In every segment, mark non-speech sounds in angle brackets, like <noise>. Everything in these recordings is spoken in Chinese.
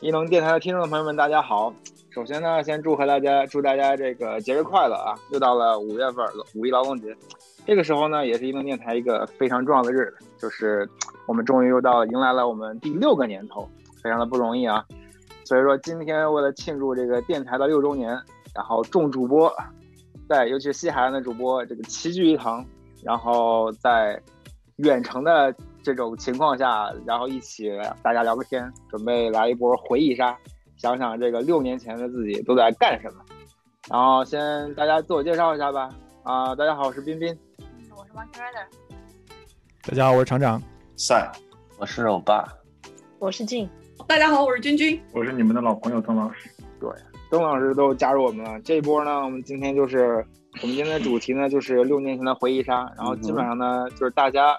一龙电台的听众朋友们，大家好。首先呢，先祝贺大家，祝大家这个节日快乐啊！又到了五月份，五一劳动节，这个时候呢，也是一龙电台一个非常重要的日子，就是我们终于又到迎来了我们第六个年头，非常的不容易啊。所以说，今天为了庆祝这个电台的六周年，然后众主播在，尤其是西海岸的主播，这个齐聚一堂，然后在远程的这种情况下，然后一起大家聊个天，准备来一波回忆杀。想想这个六年前的自己都在干什么，然后先大家自我介绍一下吧。啊，大家好，我是彬彬。我是 Monkey Rider。大家好，我是厂长。赛，我是欧巴。我是静。大家好，我是君君。我是你们的老朋友曾老师。对，曾老师都加入我们了。这一波呢，我们今天就是我们今天的主题呢，就是六年前的回忆杀。然后基本上呢，就是大家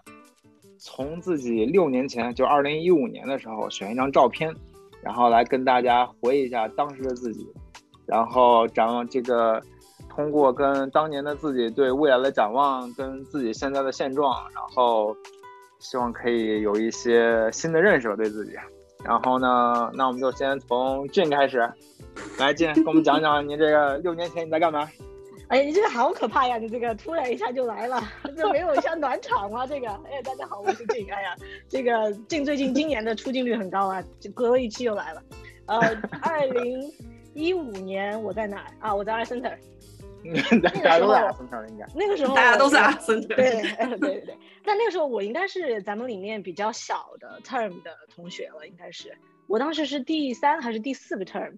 从自己六年前，就二零一五年的时候选一张照片。然后来跟大家回忆一下当时的自己，然后展望这个，通过跟当年的自己对未来的展望，跟自己现在的现状，然后希望可以有一些新的认识吧对自己。然后呢，那我们就先从俊开始，来俊跟我们讲讲你这个六年前你在干嘛。哎，你这个好可怕呀！你这个突然一下就来了，这没有像暖场吗？这个，哎，大家好，我是静。哎呀，这个静最近今年的出镜率很高啊，就隔了一期又来了。呃，二零一五年我在哪儿啊？我在二 center。<laughs> 大家都在二 center 应该。那个时候大家都在二 center。对对对对。但那个时候我应该是咱们里面比较小的 term 的同学了，应该是。我当时是第三还是第四个 term？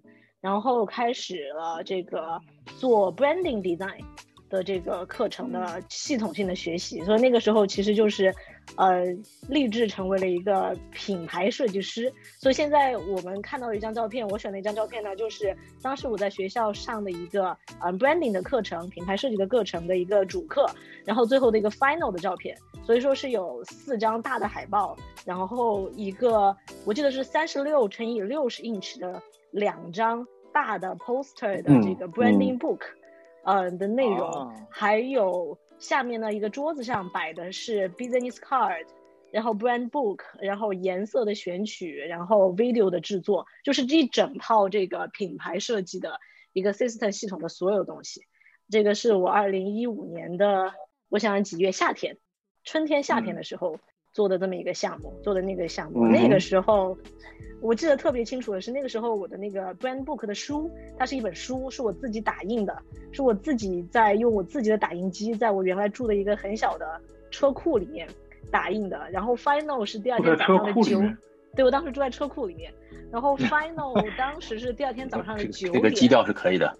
然后开始了这个做 branding design 的这个课程的系统性的学习，所以那个时候其实就是，呃，立志成为了一个品牌设计师。所以现在我们看到一张照片，我选的一张照片呢，就是当时我在学校上的一个呃 branding 的课程，品牌设计的课程的一个主课，然后最后的一个 final 的照片。所以说是有四张大的海报，然后一个我记得是三十六乘以六十 inch 的两张。大的 poster 的这个 branding book，呃的内容，还有下面呢一个桌子上摆的是 business card，然后 brand book，然后颜色的选取，然后 video 的制作，就是这一整套这个品牌设计的一个 system 系统的所有东西。这个是我二零一五年的，我想几月夏天，春天夏天的时候做的这么一个项目，做的那个项目，那个时候。我记得特别清楚的是，那个时候我的那个 brand book 的书，它是一本书，是我自己打印的，是我自己在用我自己的打印机，在我原来住的一个很小的车库里面打印的。然后 final 是第二天早上的九，对我当时住在车库里面。然后 final 当时是第二天早上的九点。这个基调是可以的。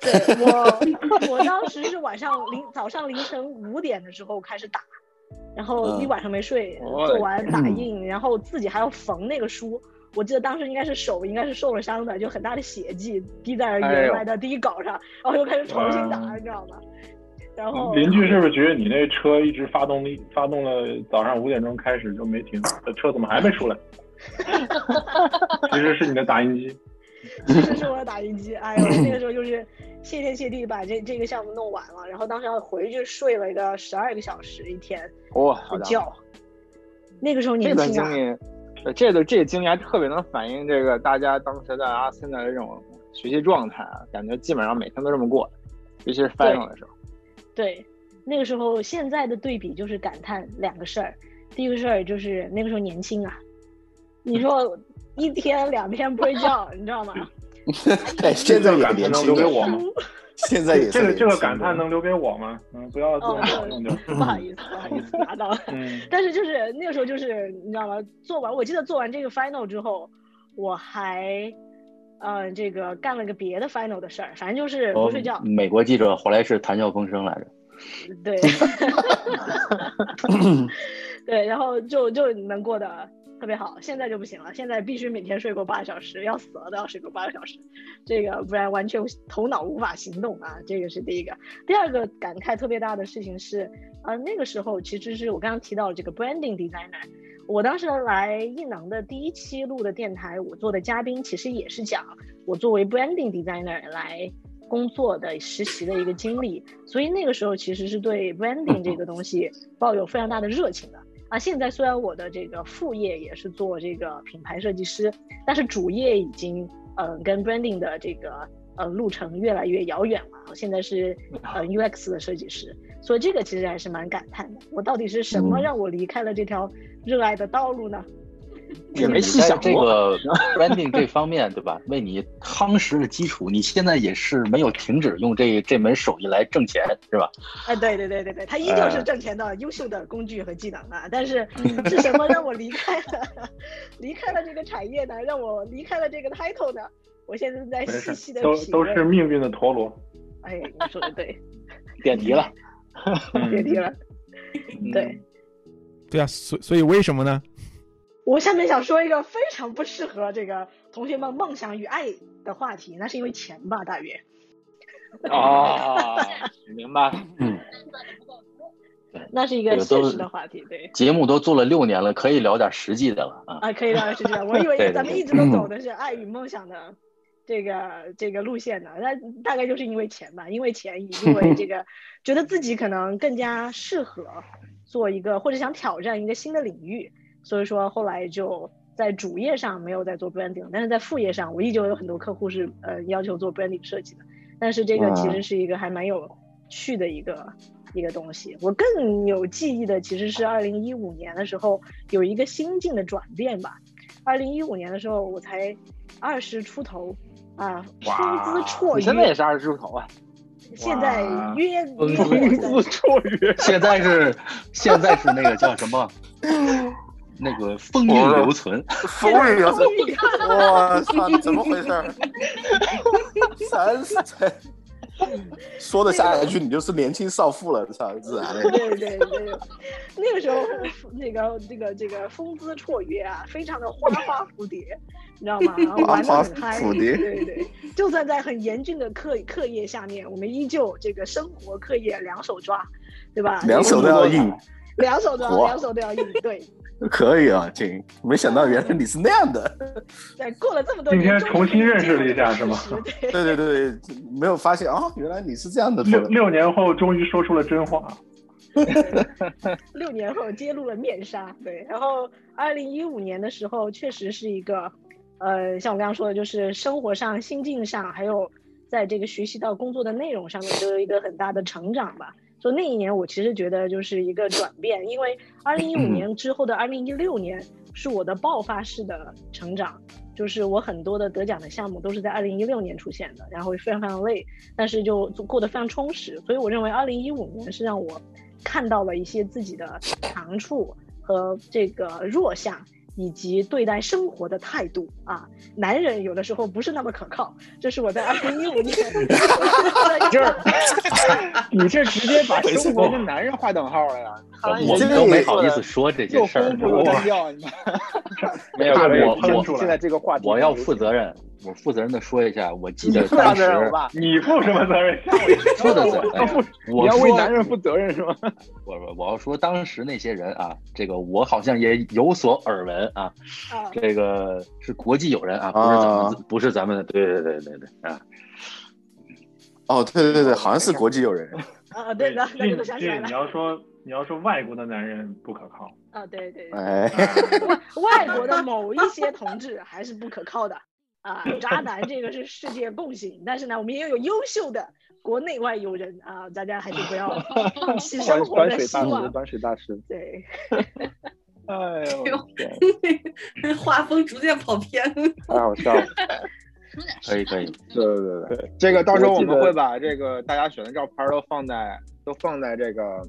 对我，我当时是晚上凌早上凌晨五点的时候开始打，然后一晚上没睡，做完打印，然后自己还要缝那个书。我记得当时应该是手应该是受了伤的，就很大的血迹滴在原来的第一稿上，然后又开始重新打，你知道吗？然后邻居是不是觉得你那车一直发动力发动了早上五点钟开始就没停，这车怎么还没出来？<laughs> 其实是你的打印机，<laughs> 其实是我的打印机。哎呦，那个时候就是谢天谢地把这这个项目弄完了，然后当时要回去睡了一个十二个小时一天，哇，好觉。那个时候年轻啊。这个这个经历还特别能反映这个大家当时在阿森的这种学习状态啊，感觉基本上每天都这么过，尤其是 final 的时候。对，那个时候现在的对比就是感叹两个事儿，第一个事儿就是那个时候年轻啊，你说一天两天不睡觉，你知道吗？<laughs> 对，现在感叹能留给我吗？现在也这个这个感叹能留给我吗？嗯，不要做弄掉。不好意思，不好意思，拿到了。嗯，<laughs> 但是就是那个时候，就是你知道吗？做完，我记得做完这个 final 之后，我还，呃，这个干了个别的 final 的事儿，反正就是不睡觉。美国记者后来是谈笑风生来着。对。<laughs> 对，然后就就能过得。特别好，现在就不行了。现在必须每天睡够八个小时，要死了都要睡够八个小时，这个不然完全头脑无法行动啊。这个是第一个。第二个感慨特别大的事情是，呃，那个时候其实是我刚刚提到这个 branding designer。我当时来艺能的第一期录的电台，我做的嘉宾其实也是讲我作为 branding designer 来工作的实习的一个经历。所以那个时候其实是对 branding 这个东西抱有非常大的热情的。啊，现在虽然我的这个副业也是做这个品牌设计师，但是主业已经嗯、呃跟 branding 的这个呃路程越来越遥远了。我现在是 <laughs> 呃 UX 的设计师，所以这个其实还是蛮感叹的。我到底是什么嗯让我离开了这条热爱的道路呢？也没细想过。<laughs> 个 branding 这方面，对吧？为你夯实了基础，你现在也是没有停止用这这门手艺来挣钱，是吧？哎，对对对对对，它依旧是哎挣钱的优秀的工具和技能啊。但是嗯是什么让我离开了 <laughs> 离开了这个产业呢？让我离开了这个 title 呢？我现在在细细的都都是命运的陀螺。哎，你说的对，<laughs> 点题了，点题了。嗯对，对啊，所所以为什么呢？我下面想说一个非常不适合这个同学们梦想与爱的话题，那是因为钱吧，大约。哦，<laughs> 明白了。嗯，那是一个现实的话题，对。节目都做了六年了，可以聊点实际的了啊。啊，可以聊点实际的。我以为咱们一直都走的是爱与梦想的这个这个路线呢，那大概就是因为钱吧，因为钱，因为这个 <laughs> 觉得自己可能更加适合做一个或者想挑战一个新的领域，所以说后来就在主业上没有在做 branding，但是在副业上，我依旧有很多客户是呃要求做 branding 设计的，但是这个其实是一个还蛮有趣的一个。一个东西，我更有记忆的其实是二零一五年的时候有一个心境的转变吧。二零一五年的时候，我才二十出头啊，出资绰你现在也，是二十出头啊？现在约风约风姿绰约。现在是现在是那个叫什么？<laughs> 那个风韵犹存。风雨有风韵我操，怎么回事儿？三十岁，说的下一句你就是年轻少妇了，操，自然的。对对对，那个时候那个这个这个风姿绰约啊，非常的花花蝴蝶，你知道吗？然后玩的花很嗨，蝴蝶对对，就算在很严峻的课课业下面，我们依旧这个生活课业两手抓，对吧？两手都要硬，两手都要两手都要硬，对。<laughs> 可以啊，亲，没想到原来你是那样的。对，过了这么多年今，天重新认识了一下是吗对，对对对，没有发现啊，原来你是这样的。六六年后终于说出了真话。<laughs> 六年后揭露了面纱。对，然后二零一五年的时候，确实是一个，呃，像我刚刚说的，就是生活上、心境上，还有在这个学习到工作的内容上面，都有一个很大的成长吧。所以那一年，我其实觉得就是一个转变，因为二零一五年之后的二零一六年是我的爆发式的成长，就是我很多的得奖的项目都是在二零一六年出现的，然后非常非常累，但是就过得非常充实。所以我认为二零一五年是让我看到了一些自己的长处和这个弱项，以及对待生活的态度啊。男人有的时候不是那么可靠，这是我在二零一五年这 <laughs> <laughs> 你这直接把生活跟男人划等号了呀？我们都没好意思说这又些事儿丰。富又单调，你 <laughs> 没有我我。现在这个话题，我要负责任，我负责任的说一下，我记得当时？你负什么责任？<laughs> 负的责任。你我要为说男人负责任是吗？<laughs> 我我我要说当时那些人啊，这个我好像也有所耳闻啊，啊，这个是国际友人啊，不是咱们、啊不是咱们的，对对对对对啊，哦，对对对，好像是国际友人。啊，对的，那这就想起来这你要说你要说外国的男人不可靠，啊，对对对。哎，<laughs> 外外国的某一些同志还是不可靠的啊，渣男这个是世界共性，但是呢，我们也有优秀的国内外友人啊，大家还是不要放弃生活的希望。端水大师。对，<laughs> 哎呦，<laughs> 画风逐渐跑偏。太好笑了。可以可以，对对对对，这个到时候我们会把这个大家选的照片都放在都放在这个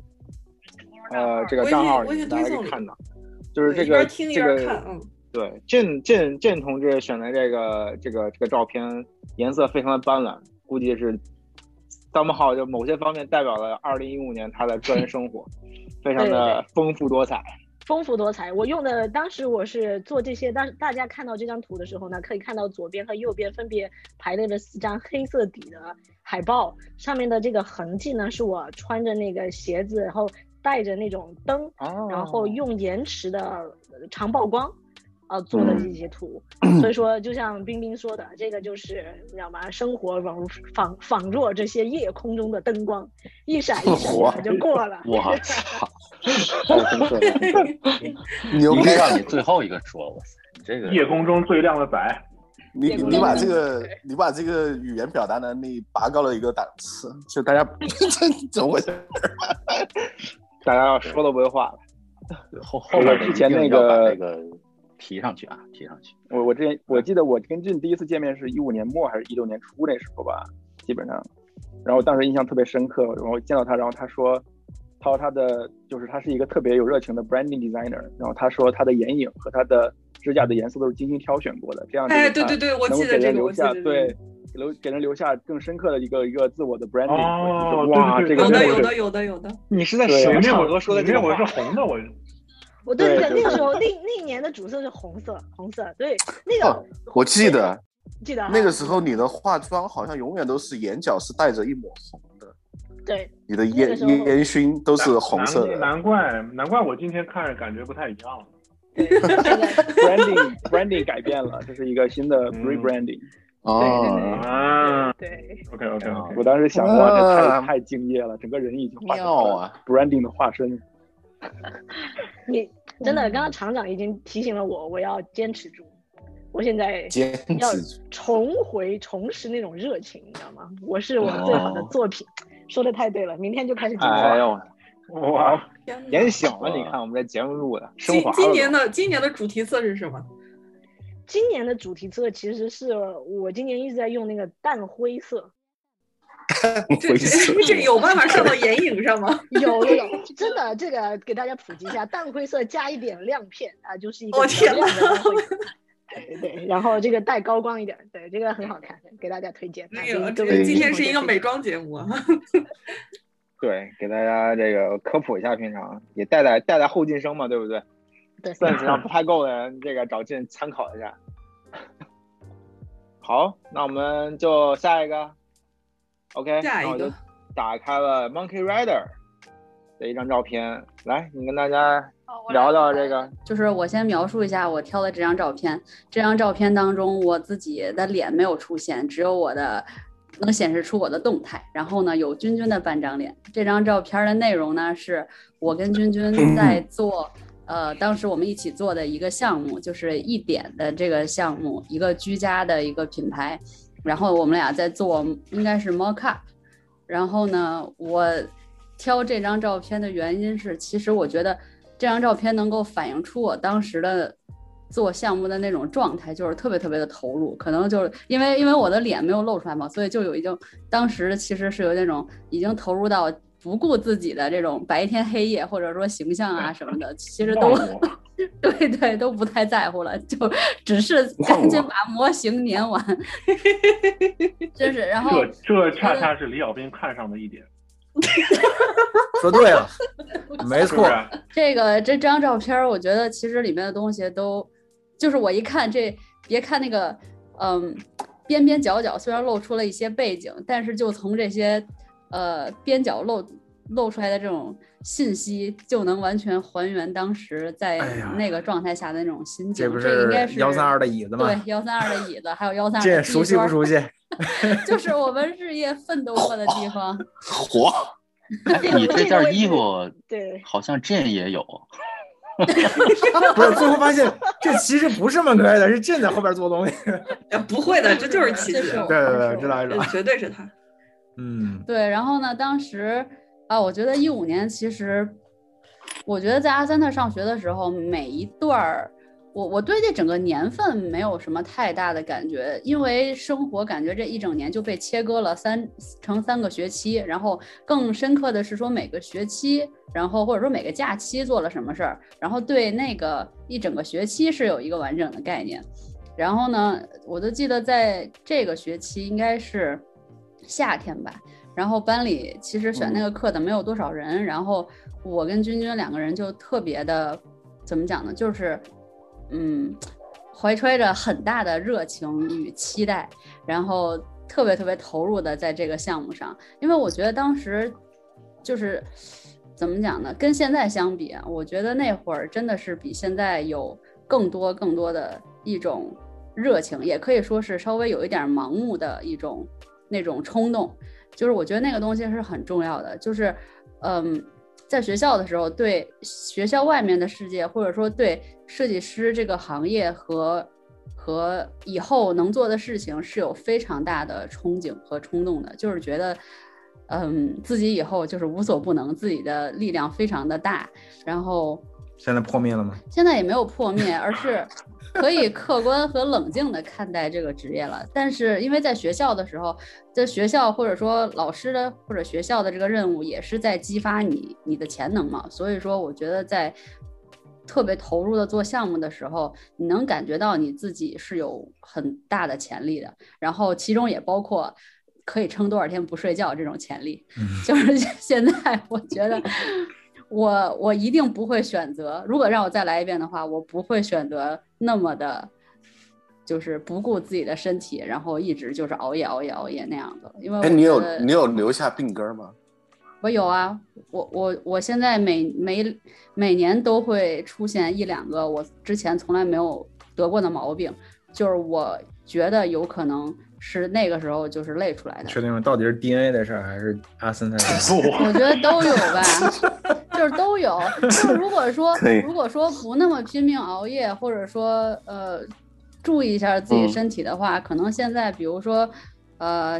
呃这个账号里，大家可以看到。就是这个这个，嗯，对，郑郑郑同志选的这个这个这个照片颜色非常的斑斓，估计是 somehow 就某些方面代表了二零一五年他的个人生活，非常的丰富多彩。丰富多彩。我用的当时我是做这些，当大家看到这张图的时候呢，可以看到左边和右边分别排列了四张黑色底的海报，上面的这个痕迹呢，是我穿着那个鞋子，然后带着那种灯，哦然后用延迟的呃长曝光呃做的嗯这些图，所以说就像冰冰说的，这个就是你知道吗？生活仿如仿仿若这些夜空中的灯光，一闪一闪就过了。我操！牛逼应该！让你最后一个说，哇塞，你这个夜空中最亮的仔，你你把这个你把这个语言表达能力拔高了一个档次，就大家 <laughs> 这怎么回事？大家要说都不会话了。后后面之前那个那个提上去啊，提上去。我我之前我记得我跟俊第一次见面是一五年末还是一六年初那时候吧，基本上，然后当时印象特别深刻，然后见到他，然后他说，他说他的就是他是一个特别有热情的 branding designer，然后他说他的眼影和他的指甲的颜色都是精心挑选过的，这样子哎，对对对，我能够给记得这个，人留下我记得这个对。留给人留下更深刻的一个一个自我的 branding，哦就是哇，对对有的有的有的有的，你是在对什么那会场合说的你那会这个话是红的，我 <laughs> 我对对对那个时候那那一年的主色是红色，红色对那哦个我记得记得那个时候你的化妆好像永远都是眼角是带着一抹红的，对你的那个烟烟熏都是红色的。难怪难怪我今天看着感觉不太一样。了 <laughs> branding branding 改变了，这是一个新的嗯 rebranding。哦，啊对，OK OK OK，我当时想，哇，这啊太太敬业了，整个人已经化妙啊！branding 的化身。<laughs> 你真的刚刚厂长已经提醒了我，我要坚持住。我现在坚要持住。重回重拾那种热情，你知道吗？我是我最好的作品，说的太对了，明天就开始紧张。哎呦，哇，天哪点醒了！你看我们这节目录的升今华了。今年的今年的主题色是什么？今年的主题色其实是我今年一直在用那个淡灰色，这这这有办法上到眼影上吗？<laughs> 有有有，真的这个给大家普及一下，淡灰色加一点亮片啊，就是一个天亮的淡灰色。对对，然后这个带高光一点，对这个很好看，给大家推荐。啊那个，给各位这个今天是一个美妆节目啊。对，给大家这个科普一下，平常也带带带带后进生嘛，对不对对？sense 上不太够的人，这个找进参考一下。好，那我们就下一个。OK，下一个我就打开了 Monkey Rider 的一张照片，来，你跟大家聊聊这个。就是我先描述一下我挑的这张照片。这张照片当中，我自己的脸没有出现，只有我的能显示出我的动态。然后呢，有君君的半张脸。这张照片的内容呢，是我跟君君在做。呃，当时我们一起做的一个项目，就是一点的这个项目，一个居家的一个品牌。然后我们俩在做，应该是 mock up。然后呢，我挑这张照片的原因是，其实我觉得这张照片能够反映出我当时的做项目的那种状态，就是特别特别的投入。可能就是因为因为我的脸没有露出来嘛，所以就有一种当时其实是有那种已经投入到不顾自己的这种白天黑夜或者说形象啊什么的，其实都 <laughs> 对对都不太在乎了，就只是 <laughs> 赶紧把模型粘完。<laughs> 真是，然后这这恰恰是李小斌看上的一点，说对了，没错是是？，这个这张照片，我觉得其实里面的东西都，就是我一看这，别看那个，嗯，边边角角虽然露出了一些背景，但是就从这些，呃，边角露露出来的这种信息，就能完全还原当时在那个状态下的那种心境。这不这应该是幺三二的椅子吗？对幺三二的椅子，还有幺三二的这熟悉不熟悉？<laughs> 就是我们日夜奋斗过的地方。<laughs> 火，哎，你这件衣服对，好像朕也有，<laughs> 不是，最后发现这其实不是曼克莱的，是朕在后边做东西。哎不会的，这就是奇迹这是，我对对对，知道知道。绝对是他。嗯，对，然后呢，当时啊，我觉得一五年其实，我觉得在阿三特上学的时候，每一段儿，我我对这整个年份没有什么太大的感觉，因为生活感觉这一整年就被切割了三成三个学期，然后更深刻的是说每个学期，然后或者说每个假期做了什么事儿，然后对那个一整个学期是有一个完整的概念。然后呢，我就记得在这个学期应该是夏天吧，然后班里其实选那个课的没有多少人，然后我跟君君两个人就特别的，怎么讲呢？就是，嗯，怀揣着很大的热情与期待，然后特别特别投入的在这个项目上，因为我觉得当时就是怎么讲呢？跟现在相比啊，我觉得那会儿真的是比现在有更多更多的一种热情，也可以说是稍微有一点盲目的一种那种冲动。就是我觉得那个东西是很重要的，就是嗯，在学校的时候，对学校外面的世界，或者说对设计师这个行业和和以后能做的事情是有非常大的憧憬和冲动的，就是觉得。嗯，自己以后就是无所不能，自己的力量非常的大，然后现在破灭了吗？现在也没有破灭，而是可以客观和冷静的看待这个职业了。但是因为在学校的时候，在学校或者说老师的或者学校的这个任务也是在激发你你的潜能嘛，所以说我觉得在特别投入的做项目的时候，你能感觉到你自己是有很大的潜力的，然后其中也包括。可以撑多少天不睡觉？这种潜力，就是现在我觉得，我我一定不会选择。如果让我再来一遍的话，我不会选择那么的，就是不顾自己的身体，然后一直就是熬夜熬夜熬夜那样的。因为哎，你有你有留下病根吗？我有啊，我我我现在每每每年都会出现一两个我之前从来没有得过的毛病，就是我觉得有可能。是那个时候就是累出来的。确定吗？到底是 DNA 的事儿还是阿森 <laughs> 的事儿？我觉得都有吧，<laughs> 就是都有。就是如果说 <laughs> 如果说不那么拼命熬夜，或者说呃注意一下自己身体的话，可能现在比如说呃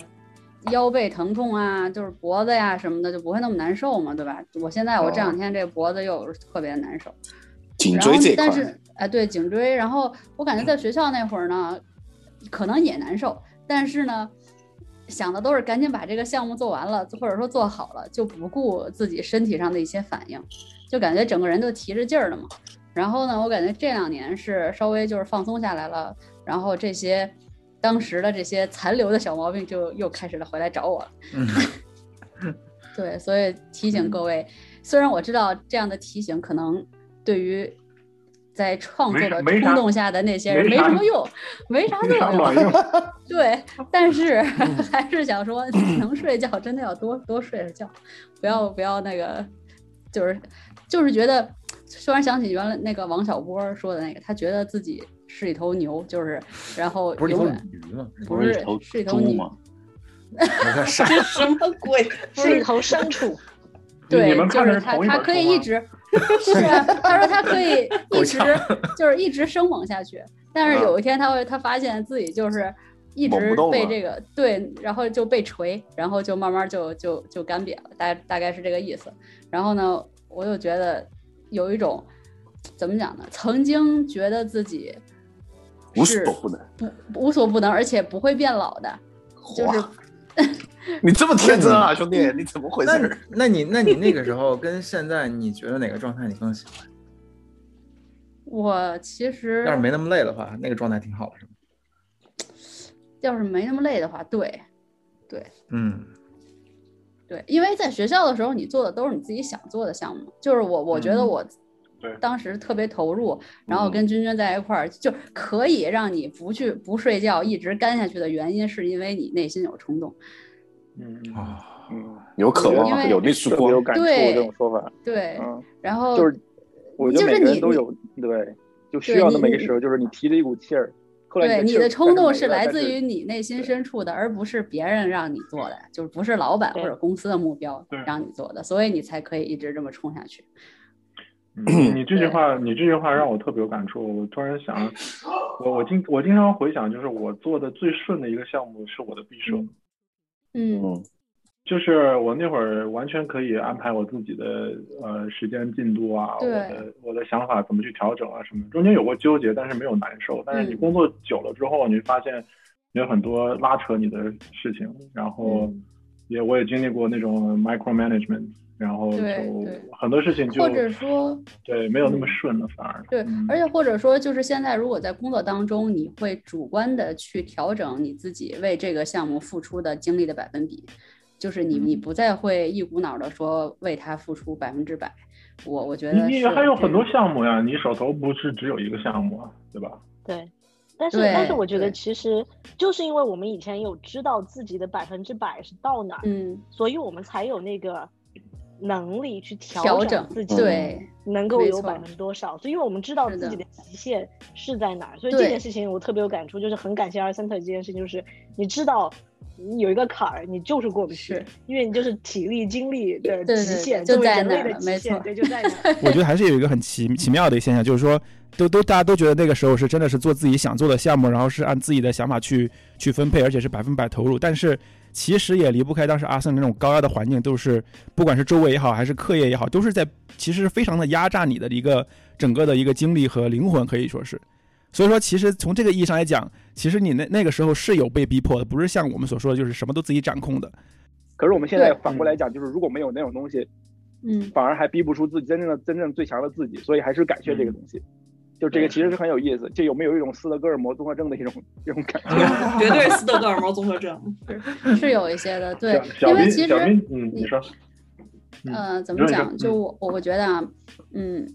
腰背疼痛啊，就是脖子呀什么的就不会那么难受嘛，对吧？我现在我这两天这脖子又特别难受。颈椎这块。但是哎，对颈椎，然后我感觉在学校那会儿呢，可能也难受。但是呢，想的都是赶紧把这个项目做完了，或者说做好了，就不顾自己身体上的一些反应，就感觉整个人都提着劲儿了嘛。然后呢，我感觉这两年是稍微就是放松下来了，然后这些当时的这些残留的小毛病就又开始了回来找我了。<laughs> 对，所以提醒各位，虽然我知道这样的提醒可能对于。在创作的冲动下的那些人没什么用，没啥作用。对，但是 <laughs> 还是想说，<laughs> 能睡觉真的要多多睡着觉，不要不要那个，就是就是觉得，突然想起原来那个王小波说的那个，他觉得自己是一头牛，就是然后不是一头鱼吗？不是是一头牛吗？什么鬼？是一头牲畜。对，就是他，他可以一直。是啊，他说他可以 <laughs> 一直 <laughs> 就是一直生猛下去，但是有一天他会他发现自己就是一直被这个对，然后就被锤，然后就慢慢就就就干瘪了，大大概是这个意思。然后呢，我就觉得有一种怎么讲呢？曾经觉得自己无所不能，不无所不能，而且不会变老的，就是。<laughs> 你这么天真啊，<laughs> 兄弟，你怎么回事？<laughs> 那那你那你那个时候跟现在，你觉得哪个状态你更喜欢？我其实要是没那么累的话，那个状态挺好的，是吗？要是没那么累的话，对，对，嗯，对，因为在学校的时候，你做的都是你自己想做的项目，就是我，我觉得我当时特别投入，然后跟君君在一块儿，就可以让你不去不睡觉，一直干下去的原因，是因为你内心有冲动。嗯啊，有渴望，有那束光，有感触这种说法。对，然后就是，我觉得每个人都有，对，就需要那么一个时候，就是你提着一股气儿。对，你的冲动是来自于你内心深处的，而不是别人让你做的，就是不是老板或者公司的目标让你做的，所以你才可以一直这么冲下去。你这句话，你这句话让我特别有感触。我突然想，我我经我经常回想，就是我做的最顺的一个项目是我的毕设。嗯，就是我那会儿完全可以安排我自己的呃时间进度啊，我的我的想法怎么去调整啊什么，中间有过纠结，但是没有难受。但是你工作久了之后，你发现有很多拉扯你的事情，然后也我也经历过那种 micro management，然后就很多事情就或者说对没有那么顺了，反而对，而且或者说就是现在如果在工作当中，你会主观的去调整你自己为这个项目付出的精力的百分比，就是你你不再会一股脑的说为他付出百分之百。我我觉得你还有很多项目呀，你手头不是只有一个项目啊，对吧？对，但是但是我觉得其实就是因为我们以前有知道自己的百分之百是到哪，嗯，所以我们才有那个。能力去调整自己，对，能够有百分之多少？所以，因为我们知道自己的极限是在哪儿，所以这件事情我特别有感触，就是很感谢二三特这件事情，就是你知道你有一个坎儿，你就是过不去，因为你就是体力精力的极限就在那儿，没错，对，就在那儿。<laughs> 我觉得还是有一个很奇奇妙的一个现象，就是说，都都大家都觉得那个时候是真的是做自己想做的项目，然后是按自己的想法去去分配，而且是百分百投入，但是。其实也离不开当时阿森那种高压的环境，都是不管是周围也好，还是课业也好，都是在其实非常的压榨你的一个整个的一个精力和灵魂，可以说是。所以说，其实从这个意义上来讲，其实你那那个时候是有被逼迫的，不是像我们所说的，就是什么都自己掌控的。可是我们现在反过来讲，就是如果没有那种东西，嗯，反而还逼不出自己真正的真正最强的自己，所以还是感谢这个东西。就这个其实是很有意思，就有没有一种斯德哥尔摩综合症的一种一种感觉？<laughs> 绝对斯德哥尔摩综合症，是有一些的。对，因为其实，嗯，你说，呃，怎么讲？就我我觉得啊，嗯，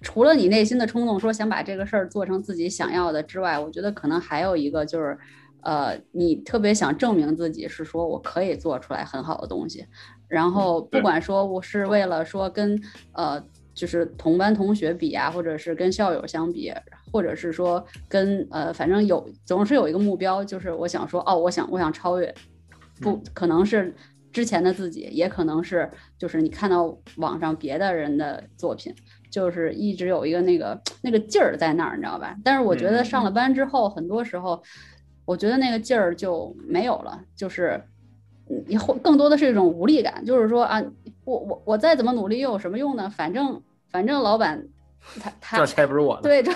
除了你内心的冲动，说想把这个事儿做成自己想要的之外，我觉得可能还有一个就是，呃，你特别想证明自己是说我可以做出来很好的东西，然后不管说我是为了说跟呃。就是同班同学比啊，或者是跟校友相比，或者是说跟呃，反正有总是有一个目标，就是我想说哦，我想我想超越，不可能是之前的自己，也可能是就是你看到网上别的人的作品，就是一直有一个那个那个劲儿在那儿，你知道吧？但是我觉得上了班之后，很多时候我觉得那个劲儿就没有了，就是以后更多的是一种无力感，就是说啊。我我我再怎么努力又有什么用呢？反正反正老板他他赚钱不是我的，对赚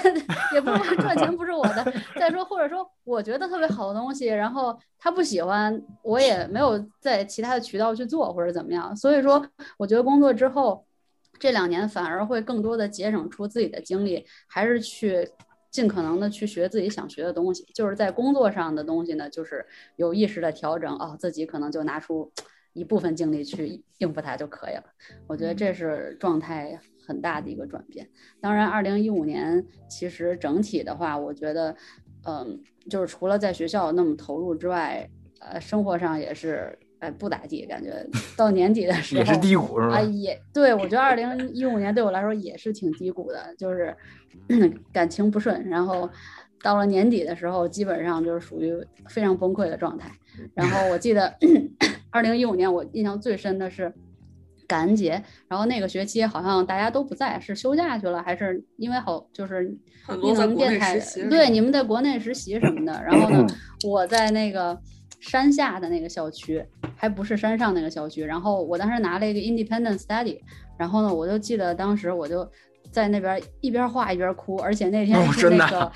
也不是赚钱不是我的。再说或者说我觉得特别好的东西，然后他不喜欢，我也没有在其他的渠道去做或者怎么样。所以说，我觉得工作之后这两年反而会更多的节省出自己的精力，还是去尽可能的去学自己想学的东西。就是在工作上的东西呢，就是有意识的调整哦，自己可能就拿出。一部分精力去应付它就可以了，我觉得这是状态很大的一个转变。当然，二零一五年其实整体的话，我觉得，嗯，就是除了在学校那么投入之外，呃，生活上也是，哎，不咋地，感觉到年底的时候也是低谷是吧？啊，也对，我觉得二零一五年对我来说也是挺低谷的，就是 <clears throat> 感情不顺，然后到了年底的时候，基本上就是属于非常崩溃的状态。然后我记得。<laughs> 二零一五年，我印象最深的是感恩节，然后那个学期好像大家都不在，是休假去了，还是因为好就是你们电台对你们在国内实习什么的。然后呢，<laughs> 我在那个山下的那个校区，还不是山上那个校区。然后我当时拿了一个 Independent Study，然后呢，我就记得当时我就。在那边一边画一边哭，而且那天是那个，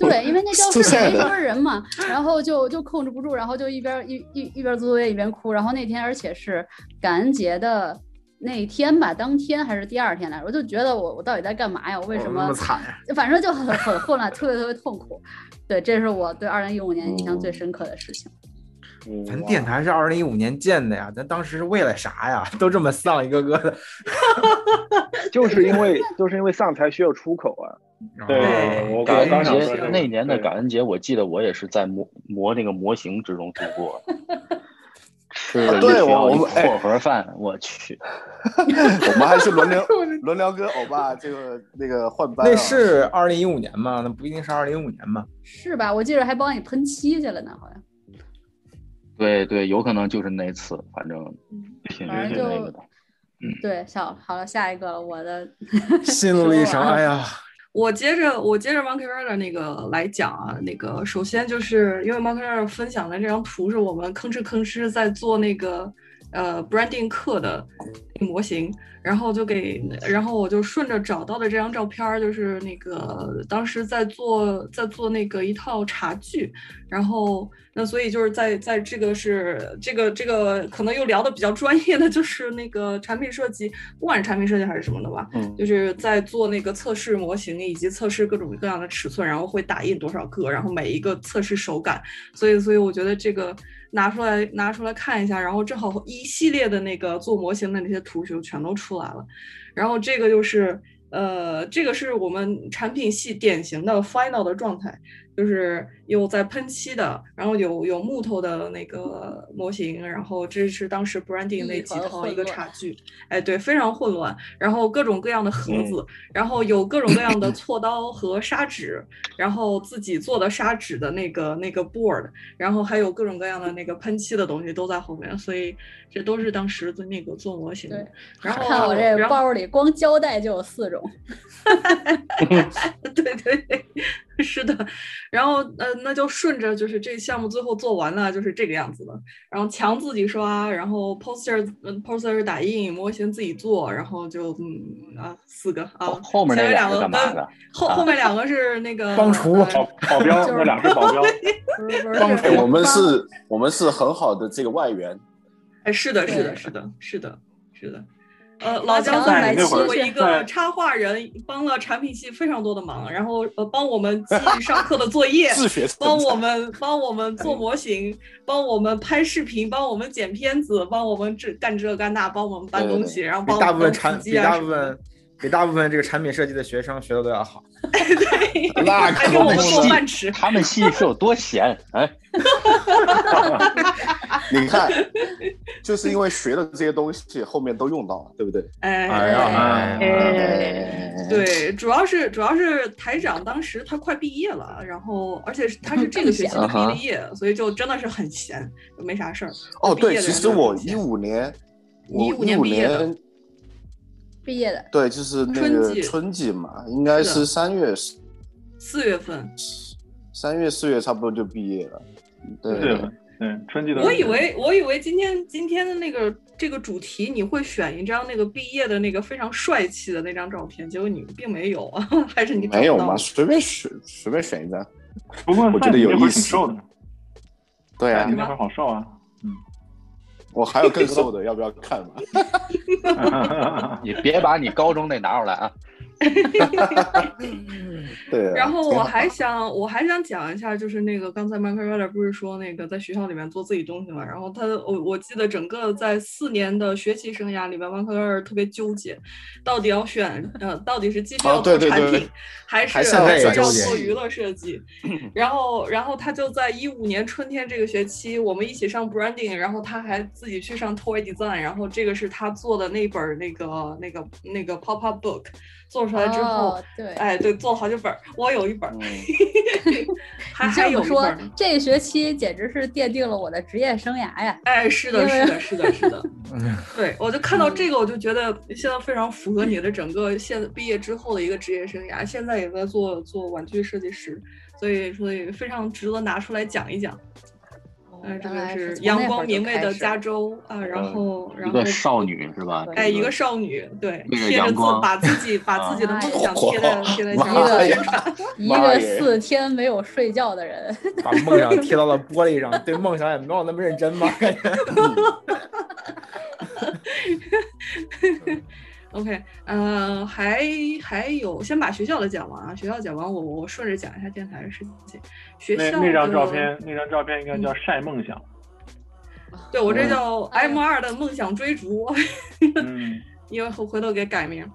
对，因为那教室没多少人嘛，然后就就控制不住，然后就一边一一一边做作业一边哭。然后那天而且是感恩节的那天吧，当天还是第二天来着，我就觉得我我到底在干嘛呀？我为什么？惨反正就很很混乱，特别特别痛苦。对，这是我对二零一五年印象最深刻的事情。咱电台是二零一五年建的呀，咱当时是为了啥呀？<laughs> 都这么丧，一个个的。<laughs> 就是因为就是因为丧才需要出口啊。<laughs> 对，感恩节那年的感恩节，我记得我也是在磨磨那个模型之中度过，吃了一盒盒饭，我去。我们还是轮流轮流跟欧巴这个那个换班。那是二零一五年吗？那不一定是二零一五年吧？是吧？我记得还帮你喷漆去了呢，好像。对对，有可能就是那次，反正挺那个的。嗯，对，小好了，下一个我的心路 <laughs> 历程。哎呀，我接着我接着 Monkey Rider 那个来讲啊，那个首先就是因为 Monkey Rider 分享的这张图是我们吭哧吭哧在做那个呃 branding 课的模型。然后就给，然后我就顺着找到的这张照片儿，就是那个当时在做在做那个一套茶具，然后那所以就是在在这个是这个这个可能又聊的比较专业的，就是那个产品设计，不管是产品设计还是什么的吧，嗯，就是在做那个测试模型以及测试各种各样的尺寸，然后会打印多少个，然后每一个测试手感，所以所以我觉得这个。拿出来，拿出来看一下，然后正好一系列的那个做模型的那些图就全都出来了。然后这个就是，呃，这个是我们产品系典型的 final 的状态。就是有在喷漆的，然后有有木头的那个模型，然后这是当时 branding 那几套一个差距，哎，对，非常混乱，然后各种各样的盒子，然后有各种各样的 <laughs> 锉刀和砂纸，然后自己做的砂纸的那个那个 board，然后还有各种各样的那个喷漆的东西都在后面，所以这都是当时的那个做模型。对，然 <laughs> 后看我这包里光胶带就有四种。<laughs> 对对对。<laughs> 是的，然后呃，那就顺着就是这项目最后做完了，就是这个样子的。然后墙自己刷，然后 poster 嗯 poster 打印，模型自己做，然后就嗯啊四个啊，后面那两个干嘛的？后后面两个是那个 <laughs> 帮厨保保镖，那两个保镖。<laughs> 我们是，我们是很好的这个外援。哎，是的，是的，是的，是的，是的。呃，老姜在作为一个插画人，帮了产品系非常多的忙，然后呃，帮我们记上课的作业，<laughs> 帮我们帮我们做模型，帮我们拍视频，帮我们剪片子，帮我们这干这干那，帮我们搬东西，然后帮大部分产比大部分比大部分这个产品设计的学生学的都要好。<laughs> 对，那还给我们做饭吃，他们系是有多闲？哎。<laughs> 你看，就是因为学了这些东西，后面都用到了，对不对？哎哎，对，主要是主要是台长当时他快毕业了，然后而且他是这个学期毕的业，所以就真的是很闲，没啥事儿。哦，对，其实我一五年，一五年毕业的，毕业的，对，就是那个春季嘛，应该是三月四月份，三月四月差不多就毕业了。对，对，春季的。我以为，我以为今天今天的那个这个主题，你会选一张那个毕业的那个非常帅气的那张照片，结果你并没有啊？<laughs> 还是你没有吗？随便选，随便选一张。不过我觉得有意思。瘦的。对啊，你那会儿好瘦啊。嗯。<laughs> 我还有更瘦的，要不要看嘛？<laughs> 你别把你高中那拿出来啊。<laughs> 对，然后我还想，我还想讲一下，就是那个刚才 Michael 不是说那个在学校里面做自己东西嘛？然后他，我我记得整个在四年的学习生涯里面，Michael 特别纠结，到底要选呃，到底是继续要做产品，还是要做娱乐设计？<laughs> 然后，然后他就在一五年春天这个学期，我们一起上 Branding，然后他还自己去上 Toy Design，然后这个是他做的那本那个那个那个 Pop Up Book。做出来之后，对，哎，对，做了好几本，我有一本，<laughs> 还还有说，这个学期简直是奠定了我的职业生涯呀！哎，是的，是的，是的，是的，对，我就看到这个，我就觉得现在非常符合你的整个现毕业之后的一个职业生涯，现在也在做做玩具设计师，所以所以非常值得拿出来讲一讲。嗯，这个是阳光明媚的加州啊，然后，然后一个少女是吧？哎，一个少女，对，贴着字，把自己把自己的梦想贴在贴在墙上宣传。<laughs> 一个四天没有睡觉的人，把梦想贴到了玻璃上，对梦想也没有那么认真吧？感觉。<laughs> <laughs> OK，嗯，还还有，先把学校的讲完啊。学校讲完，我我顺着讲一下电台的事情。学校那张照片，那张照片应该叫晒梦想。对我这叫 M 二的梦想追逐。<laughs> 嗯，因为回回头给改名。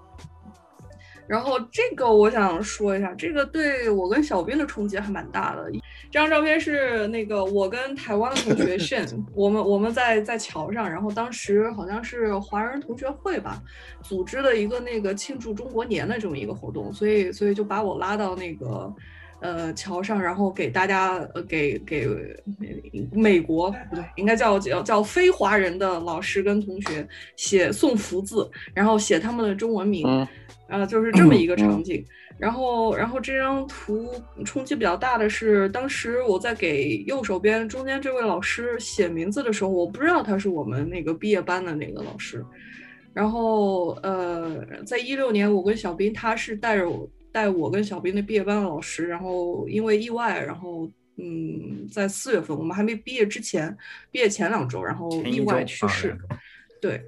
然后这个我想说一下，这个对我跟小兵的冲击还蛮大的。这张照片是那个我跟台湾的同学 <laughs> 炫，我们我们在在桥上，然后当时好像是华人同学会吧，组织的一个那个庆祝中国年的这么一个活动，所以所以就把我拉到那个呃桥上，然后给大家呃给给美国不对，应该叫叫叫非华人的老师跟同学写送福字，然后写他们的中文名。啊，就是这么一个场景，然后，然后这张图冲击比较大的是，当时我在给右手边中间这位老师写名字的时候，我不知道他是我们那个毕业班的那个老师，然后，呃，在一六年，我跟小兵他是带着我带我跟小兵的毕业班的老师，然后因为意外，然后，嗯，在四月份我们还没毕业之前，毕业前两周，然后意外去世，对。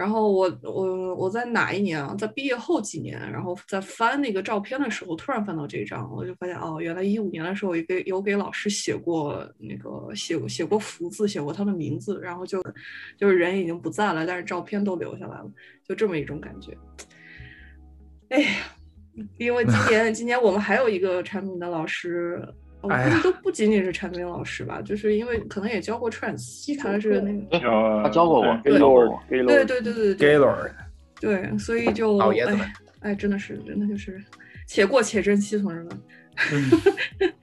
然后我我我在哪一年啊？在毕业后几年，然后在翻那个照片的时候，突然翻到这张，我就发现哦，原来一五年的时候有给有给老师写过那个写写过福字，写过他的名字，然后就就是人已经不在了，但是照片都留下来了，就这么一种感觉。哎呀，因为今年今年我们还有一个产品的老师。我估计都不仅仅是陈明老师吧，就是因为可能也教过 trans，他是那个他教过我，对教过我，对对对对对 Gaylord，对，所以就老爷子们，哎，真的是真的就是且过且珍惜，同志们。<laughs>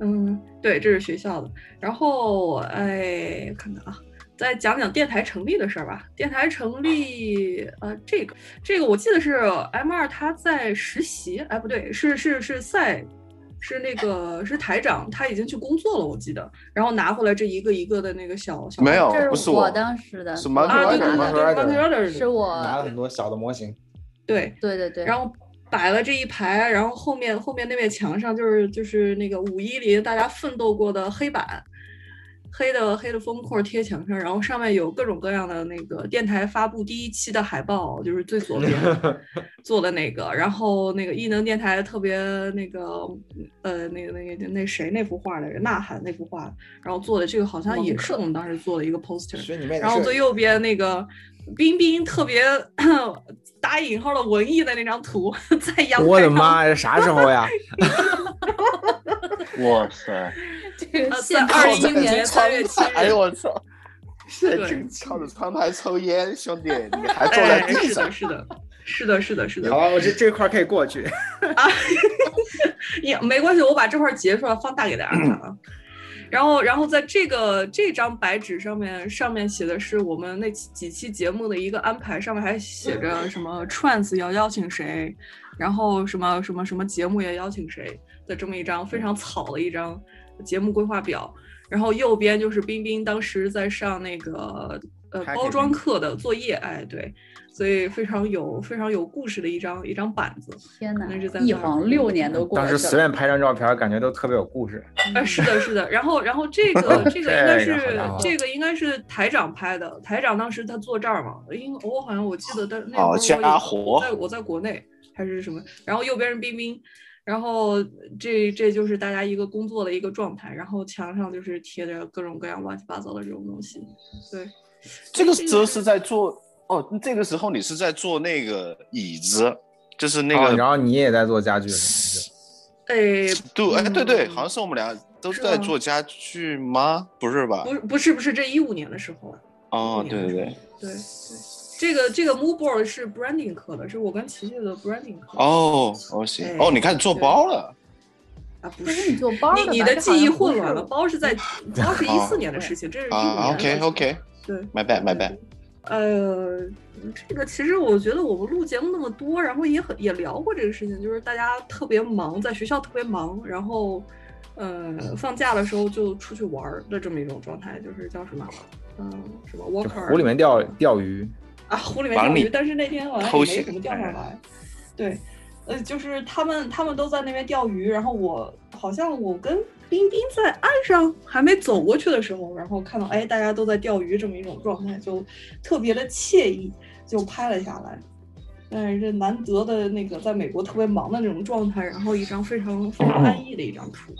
嗯，对，这是学校的。然后，哎，看看啊，再讲讲电台成立的事儿吧。电台成立，呃，这个这个我记得是 M 二他在实习，哎，不对，是是是赛，是那个是台长，他已经去工作了，我记得。然后拿回来这一个一个的那个小小，没有，这不是我当时的，是啊，对对对对对，是我拿了很多小的模型。对对对对，然后。摆了这一排，然后后面后面那面墙上就是就是那个五一里大家奋斗过的黑板，黑的黑的封块贴墙上，然后上面有各种各样的那个电台发布第一期的海报，就是最左边 <laughs> 做的那个，然后那个异能电台特别那个呃那个那个那谁那幅画来着，呐喊那幅画，然后做的这个好像也是我们当时做的一个 poster，然后最右边那个。冰冰特别打引号的文艺的那张图，在阳台我的妈呀，啥时候呀？<laughs> <laughs> 哇塞！这个在二零一一年三月七日。哎呦我操！现在正靠着窗台抽烟，兄弟，你还坐在地上？是的，是的，是的，是的。好，我这这块可以过去。啊，<laughs> 也没关系，我把这块截出来放大给大家看啊。然后，然后在这个这张白纸上面，上面写的是我们那几期节目的一个安排，上面还写着什么 trans 要邀请谁，然后什么什么什么节目要邀请谁的这么一张非常草的一张节目规划表。然后右边就是冰冰当时在上那个呃包装课的作业，哎对。所以非常有非常有故事的一张一张板子。天哪，那是在一晃六年都过了。当时随便拍张照片，感觉都特别有故事。<laughs> 啊，是的，是的。然后，然后这个 <laughs> 这个应该是这个应该是台长拍的。台长当时他坐这儿嘛，因为我好像我记得，但那会儿我在我在国内还是什么。然后右边是冰冰，然后这这就是大家一个工作的一个状态。然后墙上就是贴着各种各样乱七八糟的这种东西。对，这个时候是在做。哦，这个时候你是在做那个椅子，就是那个，然后你也在做家具，哎，对，哎，对对，好像是我们俩都在做家具吗？不是吧？不，不是，不是，这一五年的时候。哦，对对对，对对，这个这个 moodboard 是 branding 课的，是我跟琪琪的 branding 课。哦，哦行，哦，你开始做包了？啊，不是你做包，你你的记忆混乱了，包是在 <laughs> 包是一四年的事情，这是一五年。OK OK，对，my bad，my bad。呃，这个其实我觉得我们录节目那么多，然后也很也聊过这个事情，就是大家特别忙，在学校特别忙，然后，呃，放假的时候就出去玩的这么一种状态，就是叫什么，嗯，什么 walker，湖里面钓钓鱼啊，湖里面钓鱼，但是那天好像也没什么钓上来，对，呃，就是他们他们都在那边钓鱼，然后我好像我跟。冰冰在岸上还没走过去的时候，然后看到哎，大家都在钓鱼这么一种状态，就特别的惬意，就拍了下来。但是这难得的那个在美国特别忙的那种状态，然后一张非常非常安逸的一张图。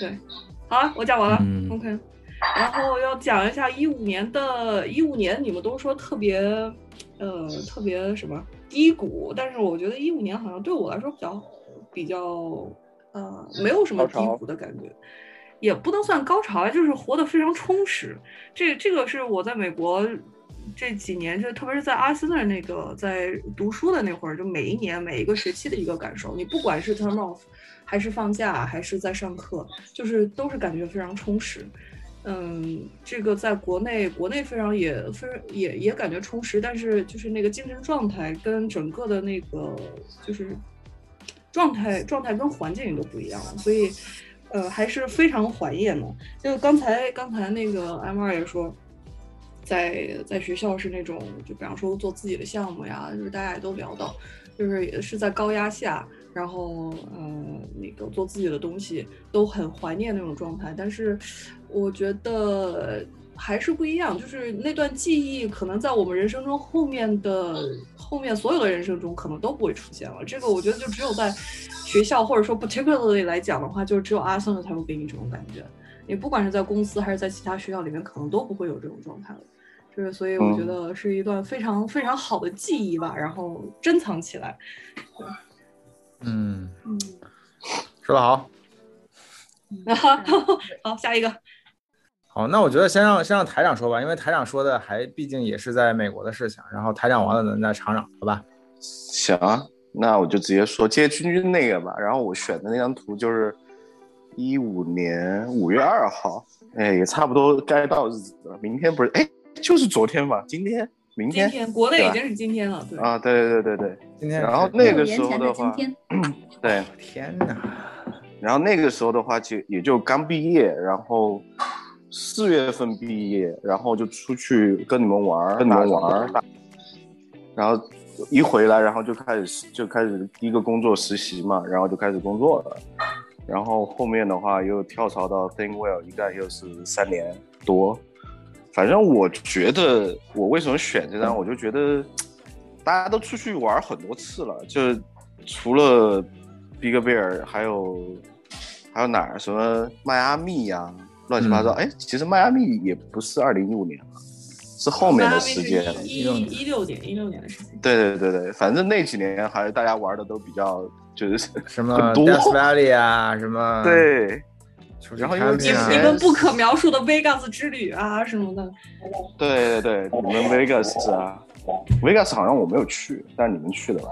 对，好了，我讲完了。OK，然后要讲一下一五年的一五年，你们都说特别呃特别什么低谷，但是我觉得一五年好像对我来说比较比较。呃，没有什么低谷的感觉，也不能算高潮啊，就是活得非常充实。这这个是我在美国这几年，就特别是在阿斯纳那个在读书的那会儿，就每一年每一个学期的一个感受。你不管是 term off，还是放假，还是在上课，就是都是感觉非常充实。嗯，这个在国内国内非常也非常也也感觉充实，但是就是那个精神状态跟整个的那个就是。状态状态跟环境也都不一样了，所以，呃，还是非常怀念的。就刚才刚才那个 M 二也说，在在学校是那种，就比方说做自己的项目呀，就是大家也都聊到，就是也是在高压下，然后嗯，那个做自己的东西都很怀念那种状态。但是，我觉得。还是不一样，就是那段记忆可能在我们人生中后面的后面所有的人生中可能都不会出现了。这个我觉得就只有在学校或者说 particularly 来讲的话，就只有阿森才会给你这种感觉。你不管是在公司还是在其他学校里面，可能都不会有这种状态了。就是所以我觉得是一段非常非常好的记忆吧，然后珍藏起来。嗯嗯，说的好。<laughs> 好，下一个。好，那我觉得先让先让台长说吧，因为台长说的还毕竟也是在美国的事情。然后台长完了咱，再厂长，好吧？行啊，那我就直接说接君君那个吧。然后我选的那张图就是一五年五月二号，哎，也差不多该到日子了。明天不是？哎，就是昨天吧？今天？明天？今天？国内已经是今天了。对啊，对对对对对。今天。然后那个时候的话，对，<clears throat> 天哪！然后那个时候的话，就也就刚毕业，然后。四月份毕业，然后就出去跟你们玩跟你们玩然后一回来，然后就开始就开始第一个工作实习嘛，然后就开始工作了，然后后面的话又跳槽到 ThinkWell，一干又是三年多。反正我觉得，我为什么选这张，我就觉得大家都出去玩很多次了，就除了 Big Bear，还有还有哪儿？什么迈阿密呀？乱七八糟，哎，其实迈阿密也不是二零一五年了，是后面的时间，一一六年，一六年的时间。对对对对，反正那几年还是大家玩的都比较，就是什么 Death Valley 啊，什么对，然后你你们不可描述的 Vegas 之旅啊什么的。对对对，你们 Vegas 啊，Vegas 好像我没有去，但是你们去的吧？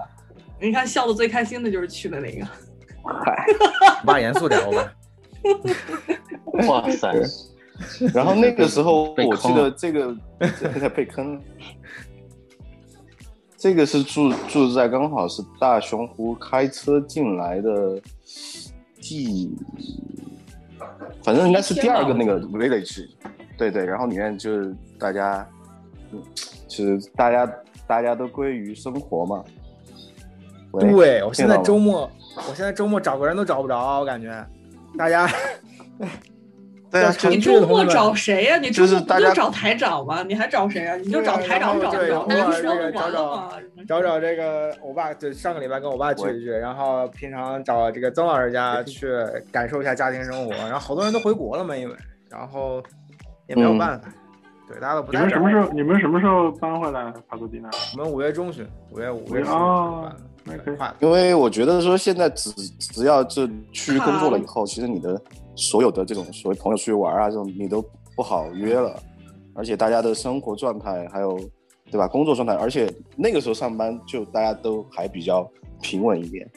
你看笑的最开心的就是去的那个。<laughs> 嗨，把严肃点，我们。哇塞！然后那个时候，<laughs> 我记得这个在被坑。这个是住住在刚好是大熊湖开车进来的第，反正应该是第二个那个 village。对对，然后里面就是大家，就是大家大家都归于生活嘛。对，我现在周末，我现在周末找个人都找不着，我感觉。大家，对啊，你周末找谁呀？你周末不就找台长吗？你还找谁啊？你就找台长找找找找找找这个我爸，就上个礼拜跟我爸聚一聚，然后平常找这个曾老师家去感受一下家庭生活，然后好多人都回国了嘛，因为然后也没有办法，对大家都不。你们什么时候？你们什么时候搬回来帕苏蒂纳？我们五月中旬，五月五月啊。因为我觉得说现在只只要这去工作了以后，其实你的所有的这种所谓朋友出去玩啊这种你都不好约了，而且大家的生活状态还有对吧工作状态，而且那个时候上班就大家都还比较平稳一点，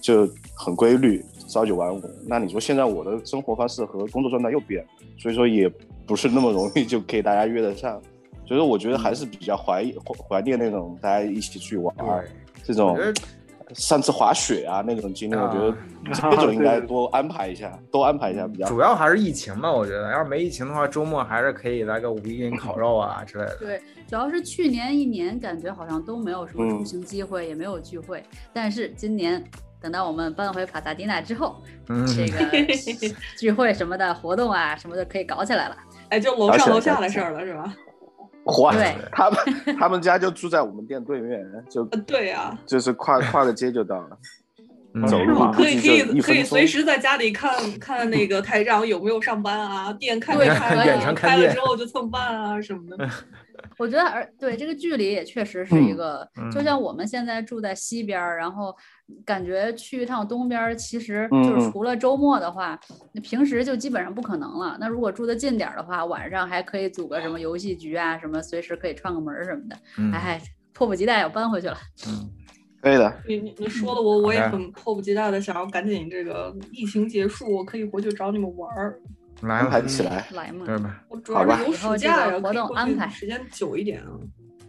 就很规律，朝九晚五。那你说现在我的生活方式和工作状态又变，所以说也不是那么容易就可以大家约得上，所以说我觉得还是比较怀怀念那种大家一起去玩这种。上次滑雪啊那种经历，我觉得 <laughs> 这种应该多安排一下，多安排一下比较。主要还是疫情嘛，我觉得要是没疫情的话，周末还是可以来个五一零烤肉啊之类的。对，主要是去年一年感觉好像都没有什么出行机会，也没有聚会。但是今年等到我们搬回帕萨迪纳之后，这个 <laughs> 聚会什么的活动啊什么的可以搞起来了。哎，就楼上楼下的事儿了，是吧？哇，他们他们家就住在我们店对面，就对啊，就是跨跨个街就到了，走路可以可以可以随时在家里看看那个台长有没有上班啊，店开没开啊，开了之后就蹭饭啊什么的。<laughs> <laughs> 我觉得，而对这个距离也确实是一个，就像我们现在住在西边儿，然后感觉去一趟东边，其实就是除了周末的话，那平时就基本上不可能了。那如果住的近点儿的话，晚上还可以组个什么游戏局啊，什么随时可以串个门什么的。哎，迫不及待要搬回去了。嗯，可以的。你你你说的我我也很迫不及待的想要赶紧这个疫情结束，我可以回去找你们玩儿。安排起来，来嘛，对吧？好吧，有暑假活动安排时间久一点啊。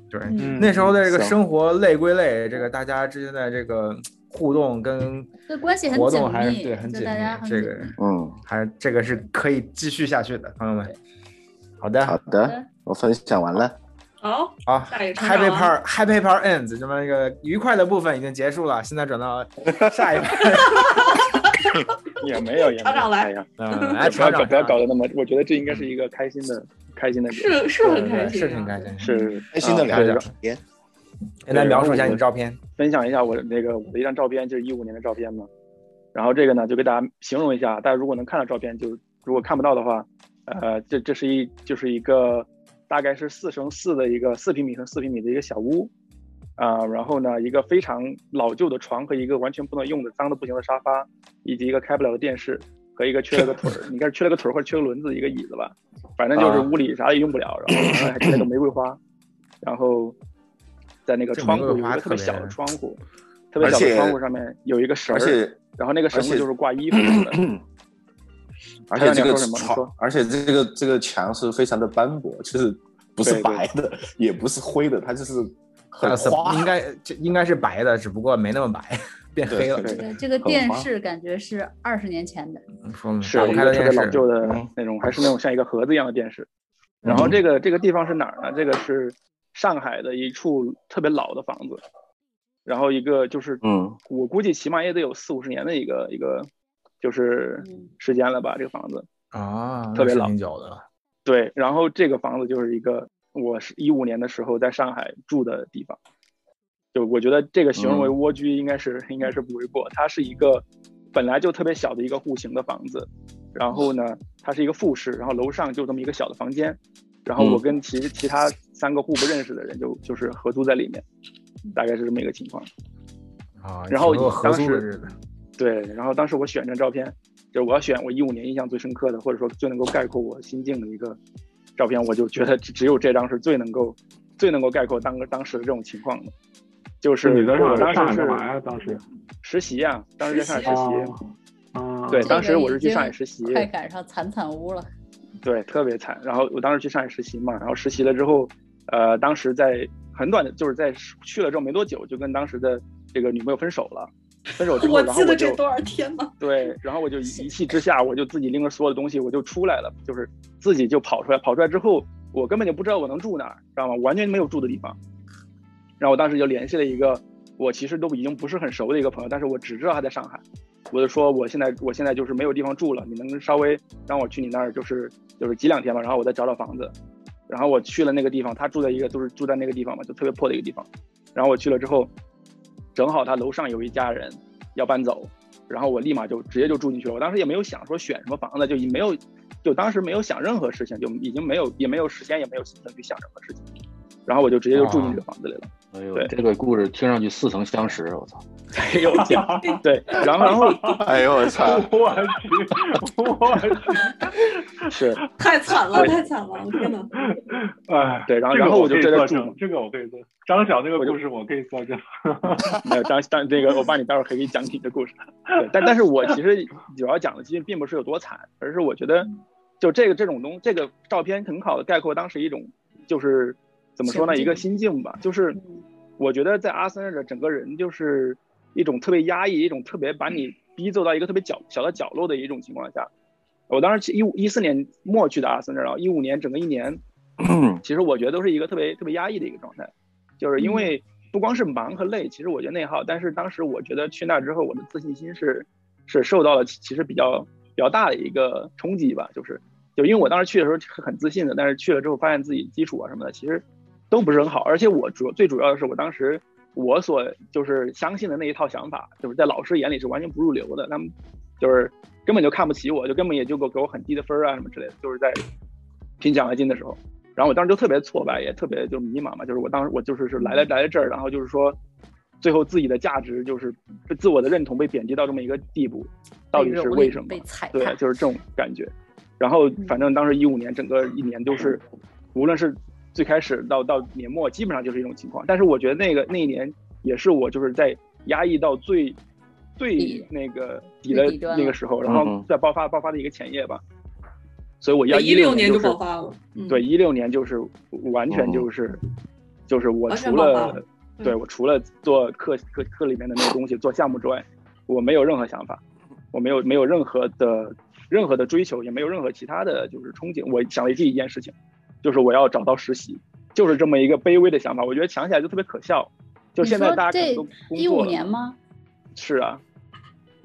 对，那时候的这个生活累归累，这个大家之间的这个互动跟关系活动还是对很紧密，这个嗯，还这个是可以继续下去的，朋友们。好的，好的，我分享完了。好，好，Happy Part，Happy Part ends，这么一个愉快的部分已经结束了，现在转到下一趴。<laughs> 也没有，厂长来。呀，嗯，<laughs> 不要搞，不要搞得那么，我觉得这应该是一个开心的，开心的，是是很开心，是挺开心，是开心的聊聊天。来描述一下你的照片，分享一下我那个我的一张照片，就是一五年的照片嘛。然后这个呢，就给大家形容一下，大家如果能看到照片，就如果看不到的话，呃，这这是一就是一个大概是四乘四的一个四平米乘四平米的一个小屋。啊，然后呢，一个非常老旧的床和一个完全不能用的脏的不行的沙发，以及一个开不了的电视和和一个缺了个腿儿，<laughs> 你看缺了个腿儿或者缺个轮子一个椅子吧，反正就是屋里啥也用不了，然后还缺了个玫瑰花，然后在那个窗户有一个特别小的窗户，特别小的窗户上面有一个绳儿，然后那个绳子就是挂衣服用的。<clears throat> 而且这个床，而且这个这个墙是非常的斑驳，就是不是白的，也不是灰的，它就是很花。应该这应该是白的，只不过没那么白，变黑了。对，这个电视感觉是二十年前的，是一个特别老旧的那种，还是那种像一个盒子一样的电视。然后这个这个地方是哪儿呢？这个是上海的一处特别老的房子，然后一个就是，嗯，我估计起码也得有四五十年的一个一个。就是时间了吧，这个房子啊，特别老，久的。对，然后这个房子就是一个我是一五年的时候在上海住的地方，就我觉得这个形容为蜗居应该是应该是不为过。它是一个本来就特别小的一个户型的房子，然后呢，它是一个复式，然后楼上就这么一个小的房间，然后我跟其其他三个互不认识的人就就是合租在里面，大概是这么一个情况啊。然后当时。对，然后当时我选张照片，就是我要选我一五年印象最深刻的，或者说最能够概括我心境的一个照片，我就觉得只有这张是最能够最能够概括当当时的这种情况的。就是你当时是干嘛呀？当时实习呀，当时在上海实习。啊。对，当时我是去上海实习。快赶上惨惨屋了。对，特别惨。然后我当时去上海实习嘛，然后实习了之后，呃，当时在很短的，就是在去了之后没多久，就跟当时的这个女朋友分手了。分手之后，<laughs> 然后我就对，然后我就 <laughs> 一气之下，我就自己拎着所有的东西，我就出来了，就是自己就跑出来。跑出来之后，我根本就不知道我能住哪儿，知道吗？完全没有住的地方。然后我当时就联系了一个我其实都已经不是很熟的一个朋友，但是我只知道他在上海，我就说我现在我现在就是没有地方住了，你能稍微让我去你那儿，就是就是挤两天嘛，然后我再找找房子。然后我去了那个地方，他住在一个就是住在那个地方嘛，就特别破的一个地方。然后我去了之后。正好他楼上有一家人要搬走，然后我立马就直接就住进去了。我当时也没有想说选什么房子，就已没有，就当时没有想任何事情，就已经没有也没有时间也没有心思去想任何事情。然后我就直接就住进这个房子里了。哎呦，这个故事听上去似曾相识，我操！<laughs> 哎呦我天！对，然后然后，<laughs> 哎呦我操！<laughs> 我去，我去，是太惨了，太惨了！我天哪！哎，对，然后然后我就这个住，这个我可以做。张晓那个故事我可以作证。没有张张这个，我帮你待会儿可以给你讲你的故事。对，但但是我其实主要讲的其实并不是有多惨，而是我觉得就这个这种东这个照片很好的概括当时一种就是。怎么说呢？一个心境吧，就是我觉得在阿森纳的整个人就是一种特别压抑，一种特别把你逼走到一个特别角小的角落的一种情况下。我当时一五一四年末去的阿森纳，然后一五年整个一年，其实我觉得都是一个特别特别压抑的一个状态，就是因为不光是忙和累，其实我觉得内耗。但是当时我觉得去那之后，我的自信心是是受到了其实比较比较大的一个冲击吧，就是就因为我当时去的时候是很自信的，但是去了之后发现自己基础啊什么的，其实。都不是很好，而且我主最主要的是，我当时我所就是相信的那一套想法，就是在老师眼里是完全不入流的，他们就是根本就看不起我，就根本也就给给我很低的分啊什么之类的，就是在评奖学金的时候，然后我当时就特别挫败，也特别就迷茫嘛，就是我当时我就是是来了来了这儿，然后就是说最后自己的价值就是自我的认同被贬低到这么一个地步，到底是为什么？对，就是这种感觉。然后反正当时一五年整个一年都是，无论是。最开始到到年末，基本上就是一种情况。但是我觉得那个那一年也是我就是在压抑到最最那个底的那个时候，然后在爆发爆发的一个前夜吧。所以我要一六年就爆发了。对，一六年就是完全就是就是我除了对我除了做课课课里面的那个东西做项目之外，我没有任何想法，我没有没有任何的任何的追求，也没有任何其他的就是憧憬。我想了这一件事情。就是我要找到实习，就是这么一个卑微的想法。我觉得想起来就特别可笑。就现在大家可能都一五年吗？是啊，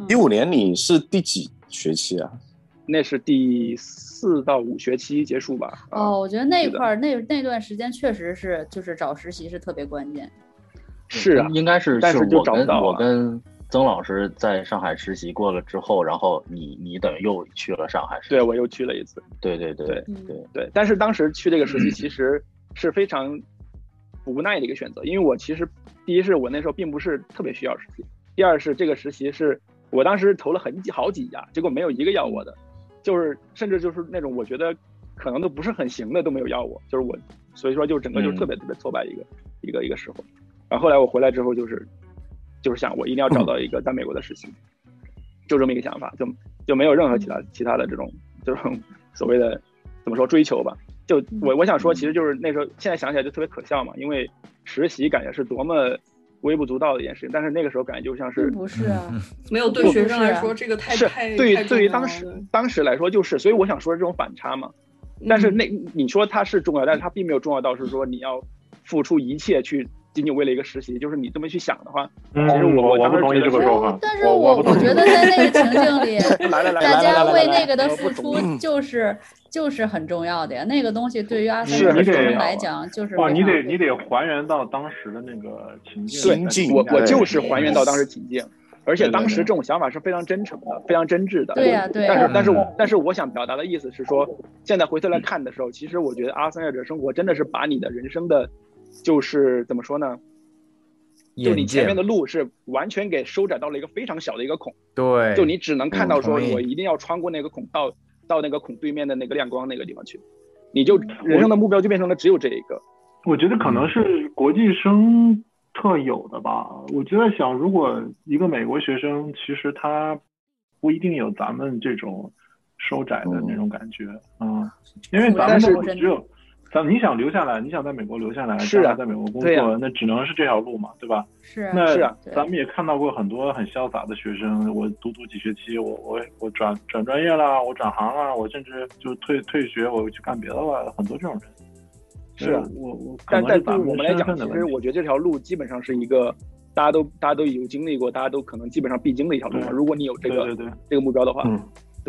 一五年你是第几学期啊？那是第四到五学期结束吧。哦，我觉得那块儿那那段时间确实是，就是找实习是特别关键。是啊，应该是，但是我跟我跟曾老师在上海实习过了之后，然后你你等于又去了上海。对，我又去了一次。对对对对对对。但是当时去这个实习 <clears throat> 其实是非常无奈的一个选择，因为我其实第一是我那时候并不是特别需要实习，第二是这个实习是我当时投了很几好几家，结果没有一个要我的，就是甚至就是那种我觉得可能都不是很行的都没有要我，就是我，所以说就整个就是特别特别挫败一个一个一个时候。然后后来我回来之后就是就是想我一定要找到一个在美国的实习，就这么一个想法，就就没有任何其他其他的这种这种所谓的怎么说追求吧。就我我想说，其实就是那时候现在想起来就特别可笑嘛，因为实习感觉是多么。微不足道的一件事情，但是那个时候感觉就像是不是啊，<laughs> 没有对学生来说这个太是对于对于当时当时来说就是，所以我想说这种反差嘛。但是那你说它是重要，但是它并没有重要到是说你要付出一切去仅仅为了一个实习，就是你这么去想的话，其实我我不同意这个说法。但是我我觉得在那个情境里，<laughs> 大家为那个的付出就是。就是很重要的呀，那个东西对于阿森学生来讲就是哇，你得你得还原到当时的那个情境。我我就是还原到当时情境，而且当时这种想法是非常真诚的，非常真挚的。对呀，对。但是但是但是我想表达的意思是说，现在回头来看的时候，其实我觉得阿森亚者生活真的是把你的人生的，就是怎么说呢？就你前面的路是完全给收窄到了一个非常小的一个孔。对。就你只能看到说，我一定要穿过那个孔到。到那个孔对面的那个亮光那个地方去，你就人生的目标就变成了只有这一个。我觉得可能是国际生特有的吧。我就在想，如果一个美国学生，其实他不一定有咱们这种收窄的那种感觉啊，因为咱们是只有。咱你想留下来，你想在美国留下来，是啊，在美国工作，那只能是这条路嘛，对吧？是。那是啊，咱们也看到过很多很潇洒的学生，我读读几学期，我我我转转专业啦，我转行啦，我甚至就退退学，我去干别的了，很多这种人。是啊，我我。但但对我们来讲，其实我觉得这条路基本上是一个大家都大家都有经历过，大家都可能基本上必经的一条路嘛。如果你有这个这个目标的话。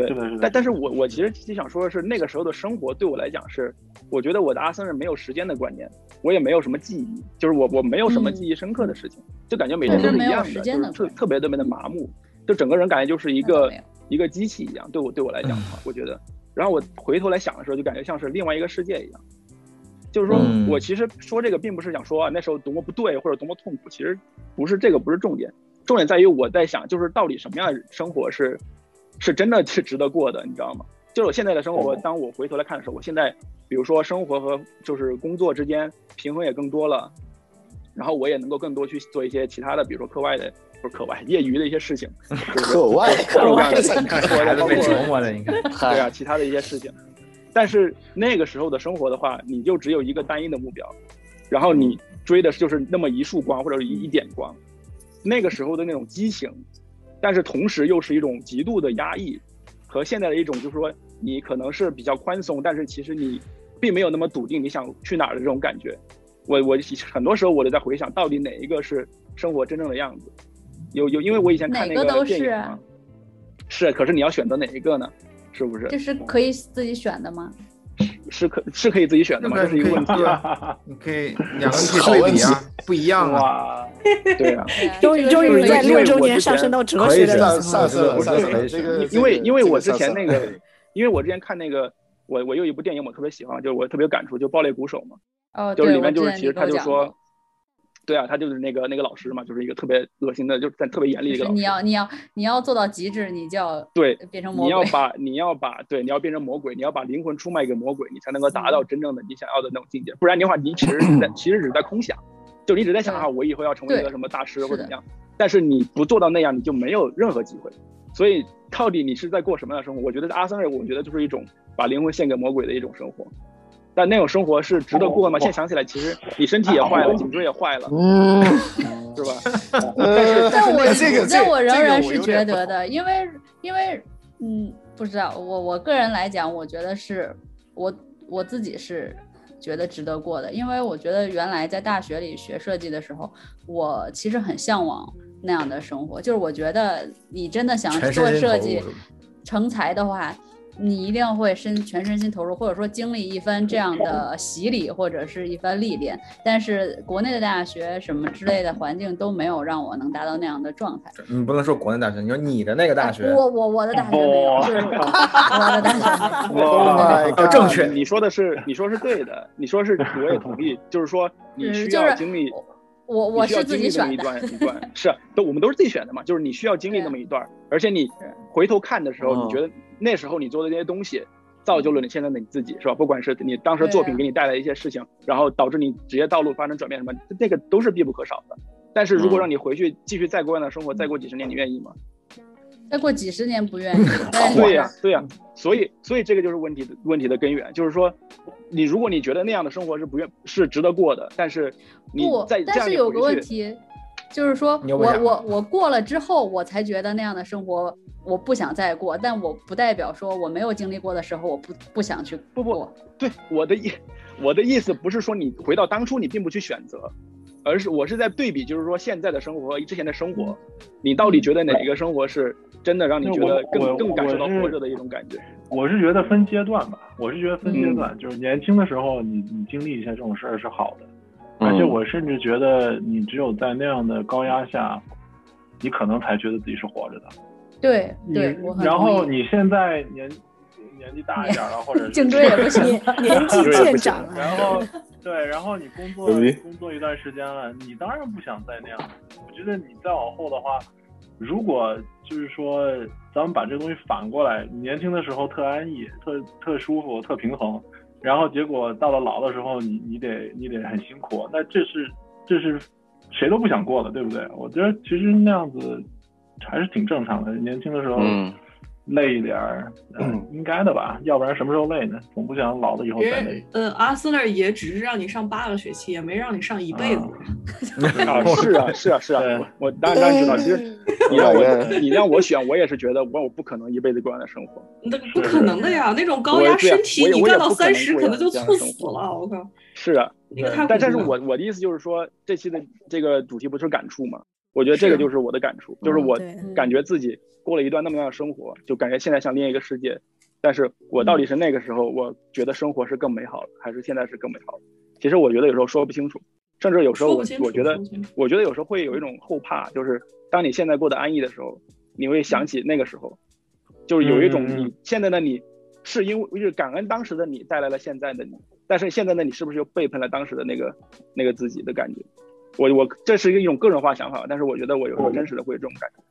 对，但但是我我其实就想说的是，那个时候的生活对我来讲是，我觉得我的阿森是没有时间的观念，我也没有什么记忆，就是我我没有什么记忆深刻的事情，就感觉每天都是一样的，就是特特别特别的麻木，就整个人感觉就是一个一个机器一样。对我对我来讲的话，我觉得，然后我回头来想的时候，就感觉像是另外一个世界一样。就是说我其实说这个并不是想说那时候多么不对或者多么痛苦，其实不是这个不是重点，重点在于我在想，就是到底什么样的生活是。是真的是值得过的，你知道吗？就是我现在的生活，当我回头来看的时候，我现在比如说生活和就是工作之间平衡也更多了，然后我也能够更多去做一些其他的，比如说课外的不是课外业余的一些事情，课外课外的包括生活的应该对啊，其他的一些事情。但是那个时候的生活的话，你就只有一个单一的目标，然后你追的就是那么一束光或者一一点光，那个时候的那种激情。但是同时又是一种极度的压抑，和现在的一种就是说你可能是比较宽松，但是其实你并没有那么笃定你想去哪儿的这种感觉。我我很多时候我都在回想，到底哪一个是生活真正的样子？有有，因为我以前看那个电影嘛，是，可是你要选择哪一个呢？是不是？这是可以自己选的吗？是可是可以自己选的吗？这是一个问题啊！你可以两个人可以对比啊，不一样啊。<laughs> 对啊，<laughs> 终于终于在六周年上升到哲学的上升了。这个因为因为我之前那个，因为我之前看那个，我我有一部电影我特别喜欢，就是我特别有感触，就《爆裂鼓手》嘛。哦，就是里面就是其实他就说。对啊，他就是那个那个老师嘛，就是一个特别恶心的，就是在特别严厉的一个老师。你要你要你要做到极致，你就要对变成魔鬼。<laughs> 你要把你要把对你要变成魔鬼，你要把灵魂出卖给魔鬼，你才能够达到真正的你想要的那种境界。不然的话，你其实是在 <clears throat> 其实只是在空想，就你只在想啊，我以后要成为一个什么大师或者怎么样。但是你不做到那样，你就没有任何机会。所以到底你是在过什么样的生活？我觉得阿森瑞，我觉得就是一种把灵魂献给魔鬼的一种生活。但那种生活是值得过吗？现在想起来，其实你身体也坏了，颈椎也坏了，嗯，是吧？<laughs> 但是，但我这个，但我仍然是觉得的，因为，因为，嗯，不知道，我我个人来讲，我觉得是我我自己是觉得值得过的，因为我觉得原来在大学里学设计的时候，我其实很向往那样的生活，就是我觉得你真的想做设计成才的话。你一定会身全身心投入，或者说经历一番这样的洗礼，或者是一番历练。但是国内的大学什么之类的环境都没有让我能达到那样的状态。你不能说国内大学，你说你的那个大学，我我我的大学没有，是我的大学。哇，正确，你说的是，你说是对的，你说是，我也同意，就是说你需要经历。我我是自己选的。<laughs> 一段一段是都我们都是自己选的嘛，就是你需要经历那么一段，而且你回头看的时候，你觉得那时候你做的这些东西，造就了你现在的你自己，是吧？不管是你当时作品给你带来一些事情，然后导致你职业道路发生转变什么，那个都是必不可少的。但是如果让你回去继续再过样的生活，再过几十年，你愿意吗？再过几十年不愿意。<laughs> 对呀，对呀，所以所以这个就是问题的问题的根源，就是说，你如果你觉得那样的生活是不愿是值得过的，但是你在但是有个问题，就是说我我我过了之后，我才觉得那样的生活我不想再过，但我不代表说我没有经历过的时候我不不想去不不对我的意我的意思不是说你回到当初你并不去选择。而是我是在对比，就是说现在的生活和之前的生活，你到底觉得哪一个生活是真的让你觉得更更感受到活着的一种感觉？我是觉得分阶段吧，我是觉得分阶段，就是年轻的时候你你经历一下这种事儿是好的，而且我甚至觉得你只有在那样的高压下，你可能才觉得自己是活着的。对对，然后你现在年年纪大一点了，或者 <laughs> 颈椎也不行，年纪渐长，然后。对，然后你工作工作一段时间了，你当然不想再那样。我觉得你再往后的话，如果就是说，咱们把这个东西反过来，年轻的时候特安逸、特特舒服、特平衡，然后结果到了老的时候，你你得你得很辛苦，那这是这是谁都不想过的，对不对？我觉得其实那样子还是挺正常的。年轻的时候。累一点儿，嗯，应该的吧，要不然什么时候累呢？总不想老了以后再累。呃，阿斯那儿也只是让你上八个学期，也没让你上一辈子。啊，是啊，是啊，是啊，我当然知道。其实 <laughs> 你让我你让我选，我也是觉得我我不可能一辈子过样的生活。那不可能的呀，那种高压身体，你干到三十可能就猝死了。我靠。是啊，但但是我我的意思就是说，这期的这个主题不是感触吗？我觉得这个就是我的感触，就是我感觉自己过了一段那么样的生活，就感觉现在像另一个世界。但是我到底是那个时候，我觉得生活是更美好的，还是现在是更美好的？其实我觉得有时候说不清楚，甚至有时候我我觉得，我觉得有时候会有一种后怕，就是当你现在过得安逸的时候，你会想起那个时候，就是有一种你现在的你是因为就是感恩当时的你带来了现在的你，但是现在的你是不是又背叛了当时的那个那个自己的感觉？我我这是一种个人化想法，但是我觉得我有时候真实的会有这种感觉。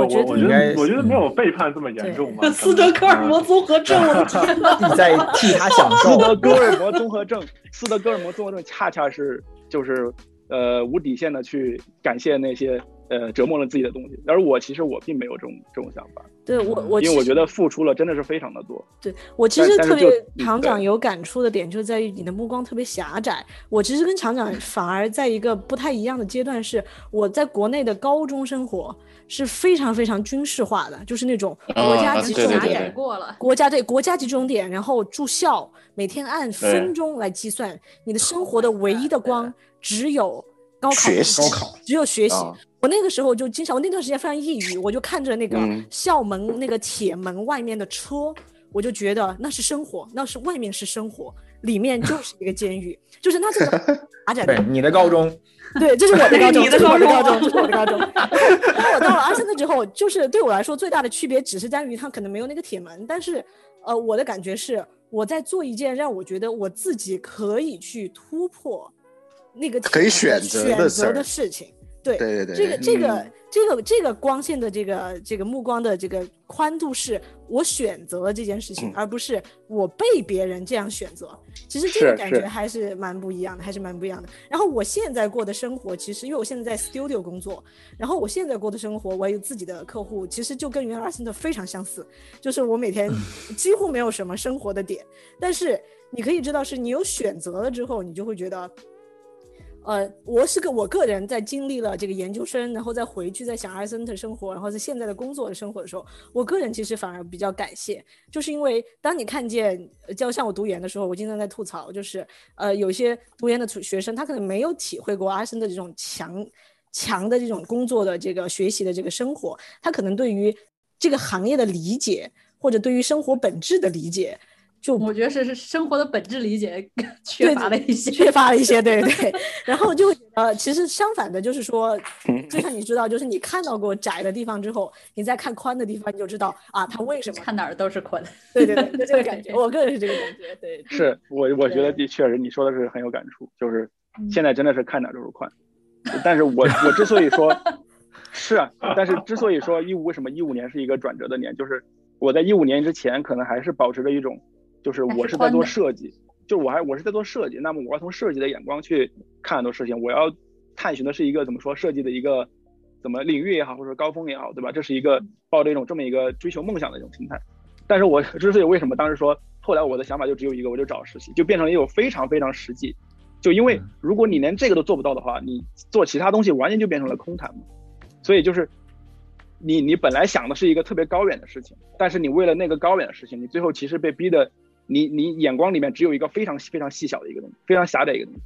我觉得我觉得我觉得没有背叛这么严重吧。斯德哥尔摩综合症，我的天哪！你 <laughs> 在替他想。<laughs> 斯德哥尔摩综合症，斯德哥尔摩综合症恰恰是就是呃无底线的去感谢那些。呃，折磨了自己的东西，而我其实我并没有这种这种想法。对我，我因为我觉得付出了真的是非常的多。对我其实特别厂长有感触的点，就在于你的目光特别狭窄。我其实跟厂长反而在一个不太一样的阶段，是我在国内的高中生活是非常非常军事化的，就是那种国家级重点过了，国家对国家级重点，然后住校，每天按分钟来计算，你的生活的唯一的光只有高考，高考只有学习。我那个时候就经常，我那段时间非常抑郁，我就看着那个校门那个铁门外面的车，我就觉得那是生活，那是外面是生活，里面就 <laughs> 是一个监狱，就是那这个阿展。对，你的高中。对，这是我的高中，<laughs> 这是我的高中，这是我的高中。当我到了阿森的之后，就是对我来说最大的区别只是在于它可能没有那个铁门，但是呃，我的感觉是我在做一件让我觉得我自己可以去突破那个可以选择选的事情。对对对，这个这个这个这个光线的这个这个目光的这个宽度，是我选择了这件事情，而不是我被别人这样选择。其实这个感觉还是蛮不一样的，还是蛮不一样的。然后我现在过的生活，其实因为我现在在 studio 工作，然后我现在过的生活，我有自己的客户，其实就跟原来真的非常相似，就是我每天 <laughs> 几乎没有什么生活的点。但是你可以知道，是你有选择了之后，你就会觉得。呃，我是个我个人在经历了这个研究生，然后再回去在想阿森特生活，然后在现在的工作的生活的时候，我个人其实反而比较感谢，就是因为当你看见，就像我读研的时候，我经常在吐槽，就是呃，有些读研的学生他可能没有体会过阿森的这种强强的这种工作的这个学习的这个生活，他可能对于这个行业的理解或者对于生活本质的理解。就我觉得是是生活的本质理解缺乏了一些，缺乏了一些，对 <laughs> 对。然后就呃，其实相反的，就是说，就像你知道，就是你看到过窄的地方之后，你再看宽的地方，你就知道啊，它为什么看哪儿都是宽。<laughs> 对对对，就这个感觉，我个人是这个感觉。对，是我我觉得的确是你说的是很有感触，就是现在真的是看哪儿都是宽。但是我我之所以说，<laughs> 是啊，但是之所以说一五为什么一五年是一个转折的年，就是我在一五年之前可能还是保持着一种，就是我是在做设计，就我还我是在做设计，那么我要从设计的眼光去看很多事情，我要探寻的是一个怎么说设计的一个怎么领域也好，或者高峰也好，对吧？这是一个抱着一种这么一个追求梦想的一种心态。但是我之所以为什么当时说，后来我的想法就只有一个，我就找实习，就变成了一种非常非常实际。就因为如果你连这个都做不到的话，你做其他东西完全就变成了空谈嘛。所以就是你你本来想的是一个特别高远的事情，但是你为了那个高远的事情，你最后其实被逼的，你你眼光里面只有一个非常非常细小的一个东西，非常狭窄一个东西。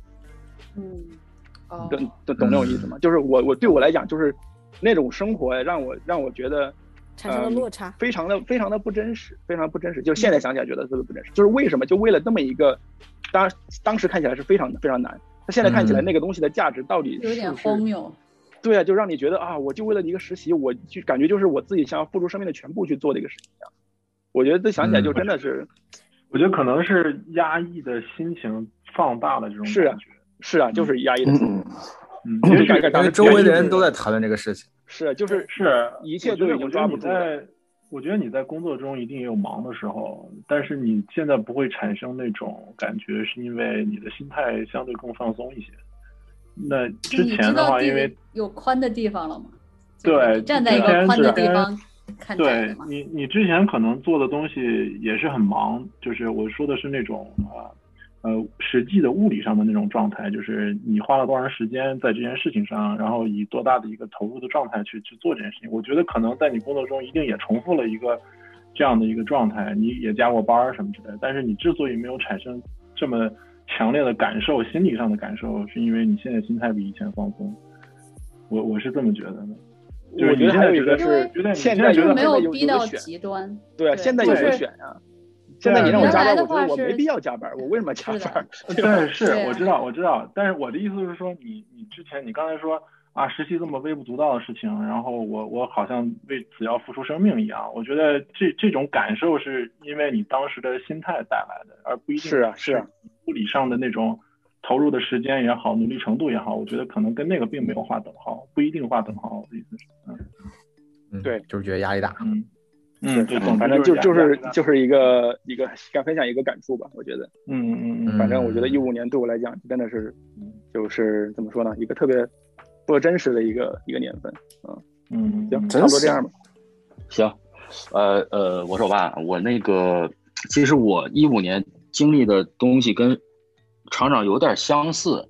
嗯，懂懂懂那种意思吗？就是我我对我来讲，就是那种生活让我让我觉得。产生了落差，非常的非常的不真实，非常不真实。就是现在想起来觉得特别不真实。就是为什么？就为了那么一个，当当时看起来是非常非常难。那现在看起来那个东西的价值到底有点荒谬。对啊，就让你觉得啊，我就为了一个实习，我就感觉就是我自己想要付出生命的全部去做的一个事情一样。我觉得这想起来就真的是，我觉得可能是压抑的心情放大了这种感觉。是啊，就是压抑的心情。嗯，因为周围的人都在谈论这个事情。是，就是是，一切都已经抓不住。了，我觉得你在工作中一定也有忙的时候，但是你现在不会产生那种感觉，是因为你的心态相对更放松一些。那之前的话，因为有宽的地方了吗？对，站在一个宽的地方看对你，你之前可能做的东西也是很忙，就是我说的是那种啊。呃，实际的物理上的那种状态，就是你花了多长时间在这件事情上，然后以多大的一个投入的状态去去做这件事情。我觉得可能在你工作中一定也重复了一个这样的一个状态，你也加过班儿什么之类的。但是你之所以没有产生这么强烈的感受，心理上的感受，是因为你现在心态比以前放松。我我是这么觉得的。我觉得还有一个是，现在没有逼到极端。对，现在有选呀。现在你让我加班，我觉得我没必要加班，我为什么加班？<laughs> 对，是我知道，我知道。但是我的意思是说，你你之前你刚才说啊，实习这么微不足道的事情，然后我我好像为此要付出生命一样。我觉得这这种感受是因为你当时的心态带来的，而不一定是啊是啊，物理上的那种投入的时间也好，努力程度也好，我觉得可能跟那个并没有划等号，不一定划等号。我的意思是，嗯，对，就是觉得压力大，嗯。嗯，对，反正就就是就是一个一个敢分享一个感触吧，我觉得，嗯嗯嗯，反正我觉得一五年对我来讲真的是，就是怎么说呢，一个特别不真实的一个一个年份，嗯。嗯，行，差不多这样吧。行，呃呃，我说吧，我那个其实我一五年经历的东西跟厂长有点相似，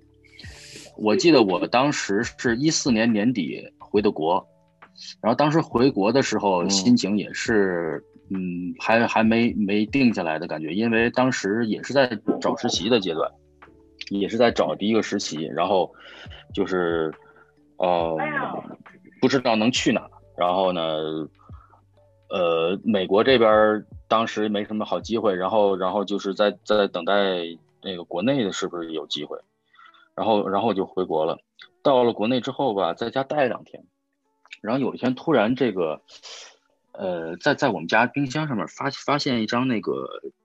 我记得我当时是一四年年底回的国。然后当时回国的时候，心情也是，嗯，还还没没定下来的感觉，因为当时也是在找实习的阶段，也是在找第一个实习，然后就是，呃，不知道能去哪，然后呢，呃，美国这边当时没什么好机会，然后然后就是在在等待那个国内的是不是有机会，然后然后我就回国了，到了国内之后吧，在家待两天。然后有一天突然这个，呃，在在我们家冰箱上面发发现一张那个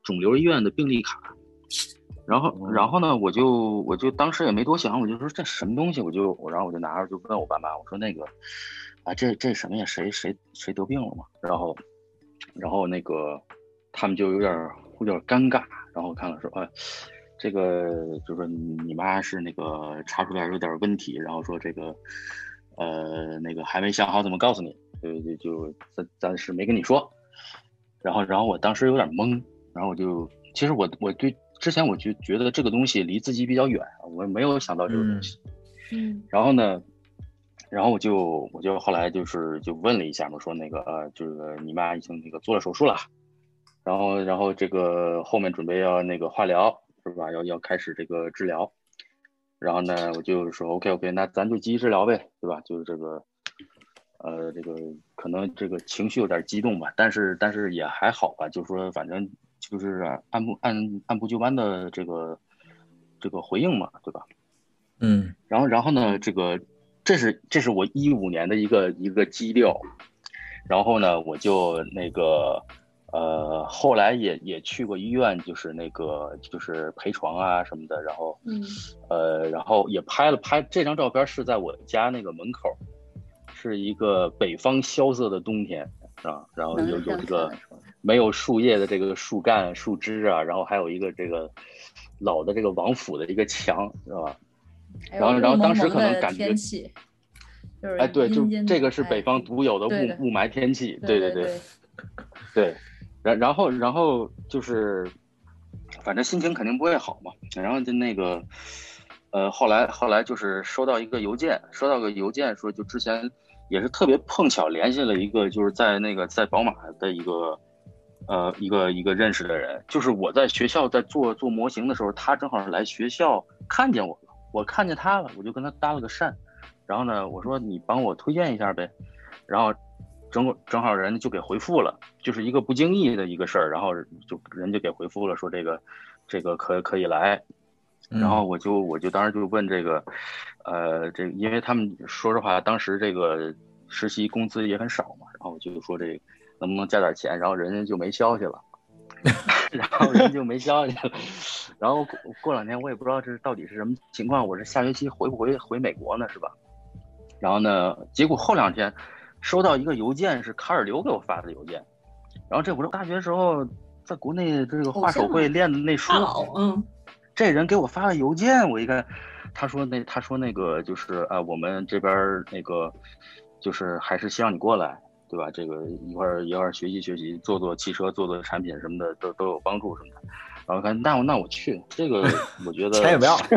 肿瘤医院的病历卡，然后然后呢，我就我就当时也没多想，我就说这什么东西，我就然后我就拿着就问我爸妈，我说那个啊这这什么呀？谁谁谁得病了嘛？然后然后那个他们就有点有点尴尬，然后看了说啊这个就是你妈是那个查出来有点问题，然后说这个。呃，那个还没想好怎么告诉你，就就就暂暂时没跟你说。然后，然后我当时有点懵，然后我就其实我我对之前我就觉得这个东西离自己比较远，我没有想到这个东西。嗯。然后呢，然后我就我就后来就是就问了一下嘛，说那个呃，就是你妈已经那个做了手术了，然后然后这个后面准备要那个化疗是吧？要要开始这个治疗。然后呢，我就说 OK OK，那咱就积极治疗呗，对吧？就是这个，呃，这个可能这个情绪有点激动吧，但是但是也还好吧，就是说反正就是按部按按部就班的这个这个回应嘛，对吧？嗯。然后然后呢，这个这是这是我一五年的一个一个基调，然后呢，我就那个呃，后来也也去过医院，就是那个就是陪床啊什么的，然后，嗯，呃，然后也拍了拍这张照片是在我家那个门口，是一个北方萧瑟的冬天啊，然后有有这个没有树叶的这个树干树枝啊，然后还有一个这个老的这个王府的一个墙，是吧？然后然后当时可能感觉，哎，对，就这个是北方独有的雾雾霾天气，对对对，对。然然后然后就是，反正心情肯定不会好嘛。然后就那个，呃，后来后来就是收到一个邮件，收到个邮件说，就之前也是特别碰巧联系了一个，就是在那个在宝马的一个，呃，一个一个认识的人。就是我在学校在做做模型的时候，他正好是来学校看见我了，我看见他了，我就跟他搭了个讪。然后呢，我说你帮我推荐一下呗。然后。正正好人家就给回复了，就是一个不经意的一个事儿，然后就人家给回复了，说这个这个可可以来，然后我就我就当时就问这个，呃，这因为他们说实话，当时这个实习工资也很少嘛，然后我就说这能不能加点钱，然后人家就没消息了，<laughs> 然后人就没消息了，然后过过两天我也不知道这到底是什么情况，我是下学期回不回回美国呢是吧？然后呢，结果后两天。收到一个邮件是卡尔刘给我发的邮件，然后这我是大学时候在国内这个画手绘练的那书，嗯，这人给我发了邮件，我一看，他说那他说那个就是啊，我们这边那个就是还是希望你过来，对吧？这个一块儿一块儿学习学习，做做汽车，做做产品什么的都都有帮助什么的。然后看那我那我去，这个我觉得钱也不要，<laughs>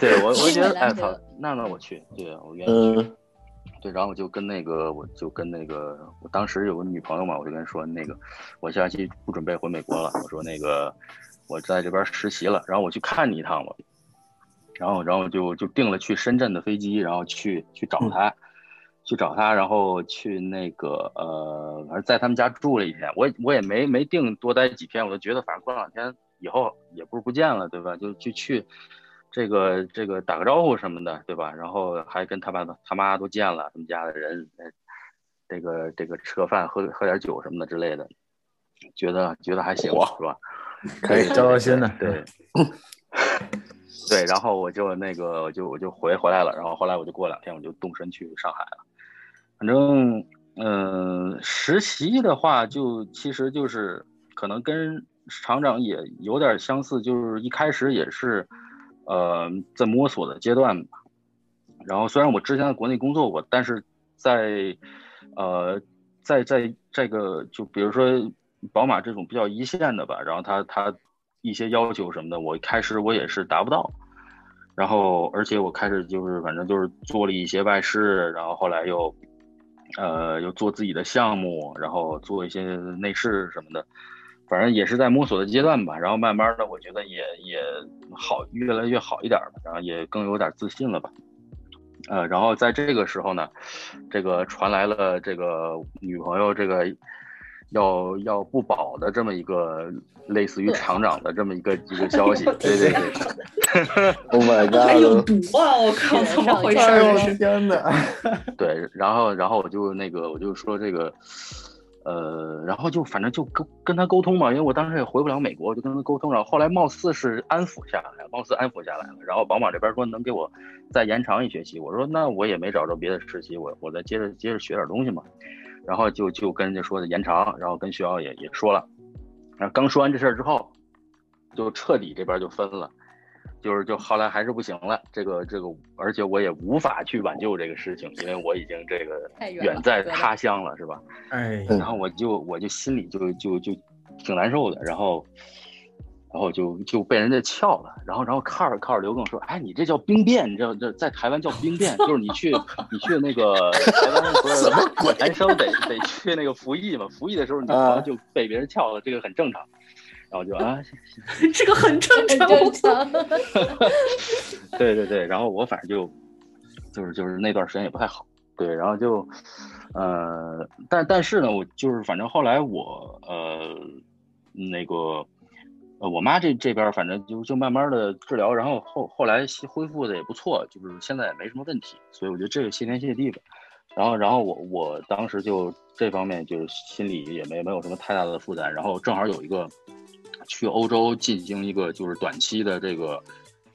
对我我觉得哎操，那那我去，对我愿意去。对，然后我就跟那个，我就跟那个，我当时有个女朋友嘛，我就跟她说那个，我下期不准备回美国了，我说那个，我在这边实习了，然后我去看你一趟吧，然后，然后就就订了去深圳的飞机，然后去去找他，去找他，然后去那个呃，反正在他们家住了一天，我我也没没定多待几天，我就觉得反正过两天以后也不是不见了，对吧？就就去。这个这个打个招呼什么的，对吧？然后还跟他爸他妈都见了，他们家的人，这个这个吃个饭，喝喝点酒什么的之类的，觉得觉得还行，是吧？可以交交心的，对对。然后我就那个，我就我就回回来了。然后后来我就过两天，我就动身去上海了。反正嗯，实习的话，就其实就是可能跟厂长也有点相似，就是一开始也是。呃，在摸索的阶段吧。然后虽然我之前在国内工作过，但是在呃，在在这个就比如说宝马这种比较一线的吧，然后他他一些要求什么的，我开始我也是达不到。然后而且我开始就是反正就是做了一些外事，然后后来又呃又做自己的项目，然后做一些内饰什么的。反正也是在摸索的阶段吧，然后慢慢的，我觉得也也好，越来越好一点吧，然后也更有点自信了吧，呃，然后在这个时候呢，这个传来了这个女朋友这个要要不保的这么一个类似于厂长的这么一个 <laughs> 一个消息，对对对，Oh my god，<laughs> 还有毒啊！我靠，怎么回事？天哪！对，然后然后我就那个我就说这个。呃，然后就反正就跟跟他沟通嘛，因为我当时也回不了美国，就跟他沟通。然后后来貌似是安抚下来，貌似安抚下来了。然后宝马这边说能给我再延长一学期，我说那我也没找着别的实习，我我再接着接着学点东西嘛。然后就就跟人家说的延长，然后跟学校也也说了。然后刚说完这事儿之后，就彻底这边就分了。就是就后来还是不行了，这个这个，而且我也无法去挽救这个事情，因为我已经这个远在他乡了，是吧？哎，然后我就我就心里就就就挺难受的，然后然后就就被人家撬了，然后然后卡尔卡尔刘跟我说，哎，你这叫兵变，你知道这在台湾叫兵变，就是你去你去那个 <laughs> 台湾不是男生得得去那个服役嘛，服役的时候你可能就被别人撬了，这个很正常。然后就啊，这 <laughs> 个很正常。<laughs> 对对对，然后我反正就就是就是那段时间也不太好，对，然后就呃，但但是呢，我就是反正后来我呃那个呃我妈这这边反正就就慢慢的治疗，然后后后来恢复的也不错，就是现在也没什么问题，所以我觉得这个谢天谢地吧。然后然后我我当时就这方面就是心里也没没有什么太大的负担，然后正好有一个去欧洲进行一个就是短期的这个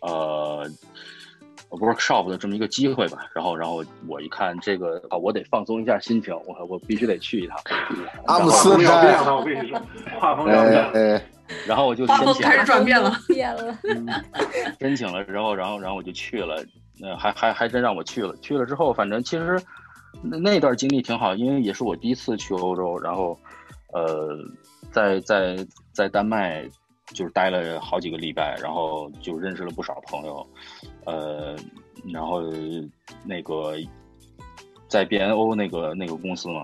呃。workshop 的这么一个机会吧，然后，然后我一看这个啊，我得放松一下心情，我我必须得去一趟。阿姆斯特丹，我跟你说，画风要变。<laughs> 然后我就申请开始转变了，变了。申请了，然后，然后，然后我就去了，呃，还还还真让我去了。去了之后，反正其实那那段经历挺好，因为也是我第一次去欧洲，然后，呃，在在在丹麦。就是待了好几个礼拜，然后就认识了不少朋友，呃，然后那个在 BNO 那个那个公司嘛，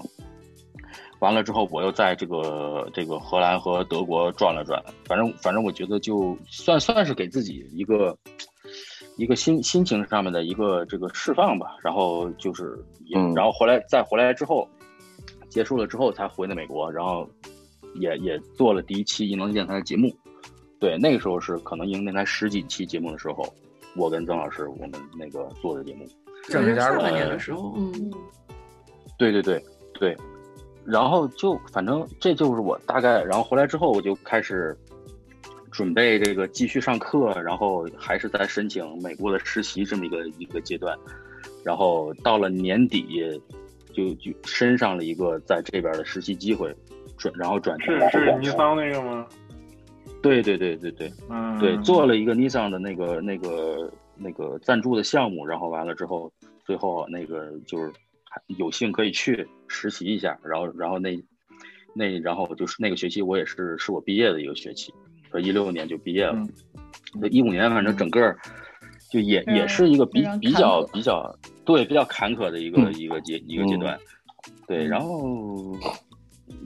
完了之后我又在这个这个荷兰和德国转了转，反正反正我觉得就算算是给自己一个一个心心情上面的一个这个释放吧，然后就是，然后回来再回来之后结束了之后才回的美国，然后也也做了第一期银能电台的节目。对，那个时候是可能应该才十几期节目的时候，我跟曾老师我们那个做的节目，正是上半年的时候，嗯，对对对对，然后就反正这就是我大概，然后回来之后我就开始准备这个继续上课，然后还是在申请美国的实习这么一个一个阶段，然后到了年底就就申上了一个在这边的实习机会，转然后转是是尼桑那个吗？对对对对对，嗯，对，做了一个 Nissan 的那个那个那个赞助的项目，然后完了之后，最后那个就是有幸可以去实习一下，然后然后那那然后就是那个学期我也是是我毕业的一个学期，说一六年就毕业了，一五年反正整个就也也是一个比比较比较对比较坎坷的一个一个阶一个阶段，对，然后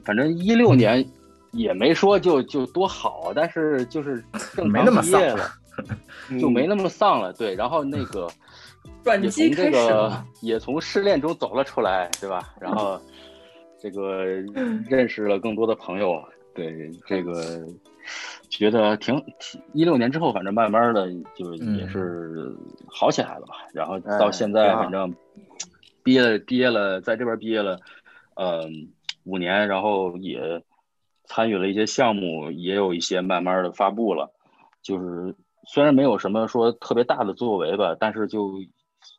反正一六年。也没说就就多好，但是就是正常毕业了，<laughs> 就没那么丧了。对，然后那个 <laughs> 也从这个也从失恋中走了出来，对吧？然后这个 <laughs> 认识了更多的朋友，对这个觉得挺一六年之后，反正慢慢的就也是好起来了吧。然后到现在，反正毕业毕业了，在这边毕业了，嗯，五年，然后也。参与了一些项目，也有一些慢慢的发布了，就是虽然没有什么说特别大的作为吧，但是就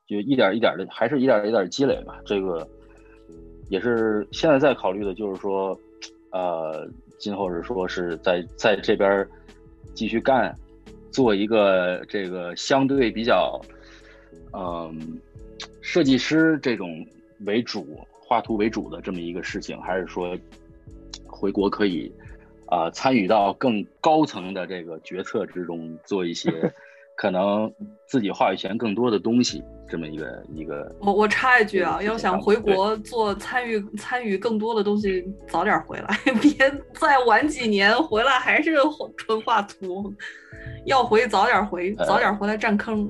就一点一点的，还是一点一点积累吧。这个也是现在在考虑的，就是说，呃，今后是说是在在这边继续干，做一个这个相对比较，嗯，设计师这种为主，画图为主的这么一个事情，还是说。回国可以，啊，参与到更高层的这个决策之中，做一些 <laughs> 可能自己话语权更多的东西，这么一个一个。我我插一句啊，要想回国做参与参与更多的东西，早点回来，<laughs> 别再晚几年回来还是纯画图。要回早点回，早点回来占坑。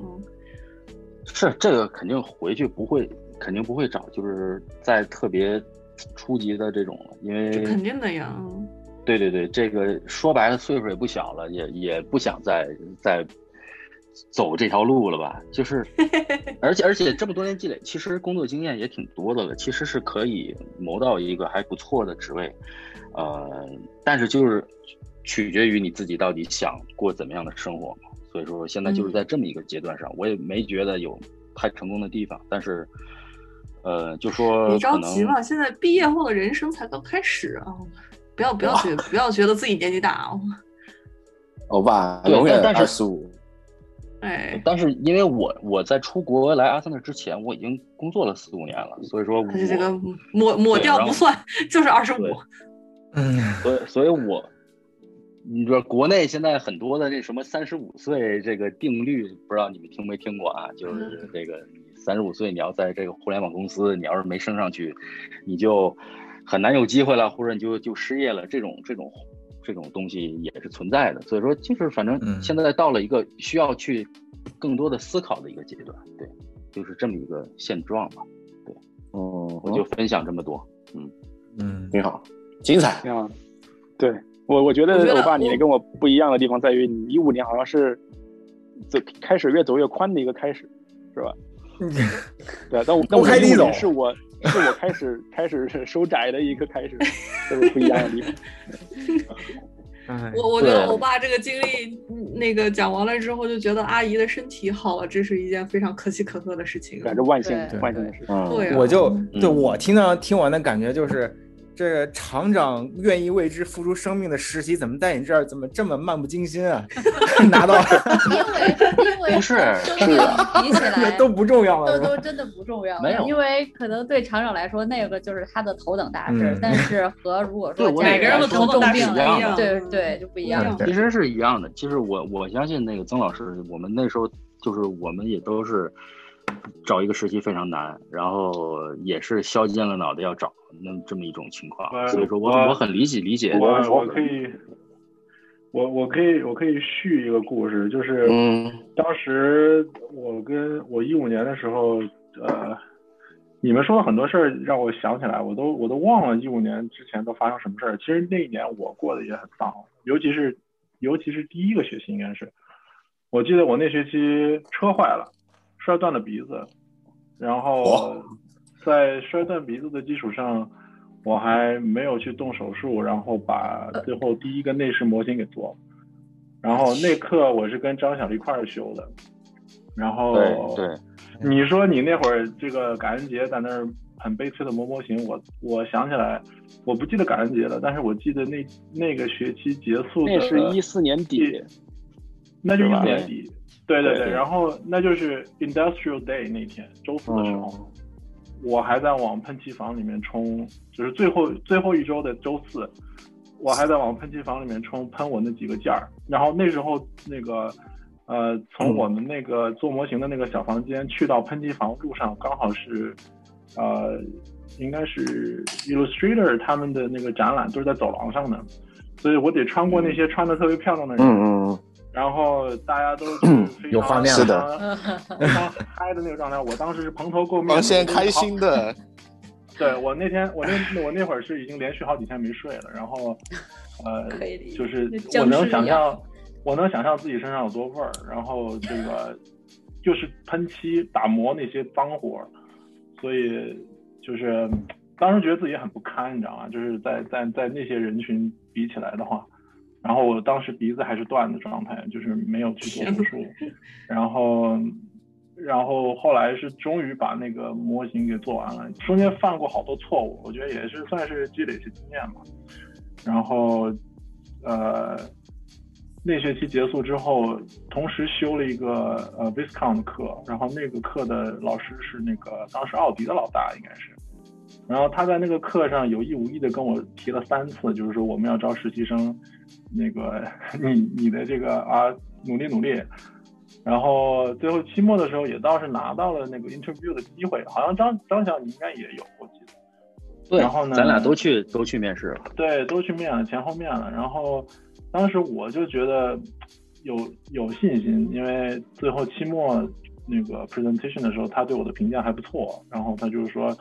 是这个肯定回去不会，肯定不会找，就是在特别。初级的这种了，因为肯定的呀。对对对，这个说白了，岁数也不小了，也也不想再再走这条路了吧？就是，<laughs> 而且而且这么多年积累，其实工作经验也挺多的了，其实是可以谋到一个还不错的职位。呃，但是就是取决于你自己到底想过怎么样的生活嘛。所以说现在就是在这么一个阶段上，我也没觉得有太成功的地方，但是。呃，就说你着急嘛？现在毕业后的人生才刚开始啊！不要不要觉不要觉得自己年纪大啊！<laughs> 欧巴永远二十五。哎，但是因为我我在出国来阿森纳之前，我已经工作了四五年了，所以说这个抹抹掉不算，就是二十五。嗯，所以所以我，你说国内现在很多的这什么三十五岁这个定律，不知道你们听没听过啊？就是这个。三十五岁，你要在这个互联网公司，你要是没升上去，你就很难有机会了，或者你就就失业了。这种这种这种东西也是存在的。所以说，就是反正现在到了一个需要去更多的思考的一个阶段，对，就是这么一个现状吧。对，哦，我就分享这么多。嗯嗯，挺好，精彩。挺好。对我，我觉得欧巴，你跟我不一样的地方在于，你一五年好像是走开始越走越宽的一个开始，是吧？对，但我但我一种是我是我开始开始收窄的一个开始，就是不一样的地方。<laughs> 我我觉得我爸这个经历，那个讲完了之后，就觉得阿姨的身体好了，这是一件非常可喜可贺的事情，感觉万幸万幸的事情。对，我就对我听到听完的感觉就是。这个厂长愿意为之付出生命的实习，怎么在你这儿怎么这么漫不经心啊？<laughs> 拿到，因为因为不是是比起来 <laughs> 都不重要了，都都真的不重要。没有，因为可能对厂长来说，那个就是他的头等大事，但是和如果 <laughs> 说每个人的头等大事不一样，对对就不一样。其实是一样的。其实我我相信那个曾老师，我们那时候就是我们也都是。找一个实习非常难，然后也是削尖了脑袋要找那这么一种情况，所以说我我很理解理解。我我可以，我我可以我可以续一个故事，就是当时我跟我一五年的时候，呃，你们说的很多事儿让我想起来，我都我都忘了一五年之前都发生什么事儿。其实那一年我过得也很丧，尤其是尤其是第一个学期应该是，我记得我那学期车坏了。摔断了鼻子，然后在摔断鼻子的基础上，我还没有去动手术，然后把最后第一个内饰模型给做了。然后那课我是跟张晓一块儿修的。然后对，你说你那会儿这个感恩节在那儿很悲催的磨模型，我我想起来，我不记得感恩节了，但是我记得那那个学期结束的那是一四年底，那就一四年底。对对对，然后那就是 Industrial Day 那天，周四的时候，我还在往喷漆房里面冲，就是最后最后一周的周四，我还在往喷漆房里面冲喷我那几个件儿。然后那时候那个呃，从我们那个做模型的那个小房间去到喷漆房路上，刚好是呃，应该是 Illustrator 他们的那个展览都是在走廊上的，所以我得穿过那些穿的特别漂亮的人。嗯嗯。然后大家都是 <clears throat> 有画面是的，非常嗨的那个状态。我当时是蓬头垢面，王先开心的。对我那天，我那我那会儿是已经连续好几天没睡了。然后，呃，就是我能想象，我能想象自己身上有多味儿。然后这个就是喷漆打磨那些脏活儿，所以就是当时觉得自己很不堪，你知道吗？就是在在在那些人群比起来的话。然后我当时鼻子还是断的状态，就是没有去做手术。然后，然后后来是终于把那个模型给做完了。中间犯过好多错误，我觉得也是算是积累一些经验嘛。然后，呃，那学期结束之后，同时修了一个呃 Viscount 课，然后那个课的老师是那个当时奥迪的老大，应该是。然后他在那个课上有意无意的跟我提了三次，就是说我们要招实习生。那个 <laughs> 你你的这个啊努力努力，然后最后期末的时候也倒是拿到了那个 interview 的机会，好像张张晓你应该也有，我记得。对。然后呢？咱俩都去都去面试了。对，都去面了，前后面了。然后当时我就觉得有有信心，因为最后期末那个 presentation 的时候，他对我的评价还不错。然后他就是说。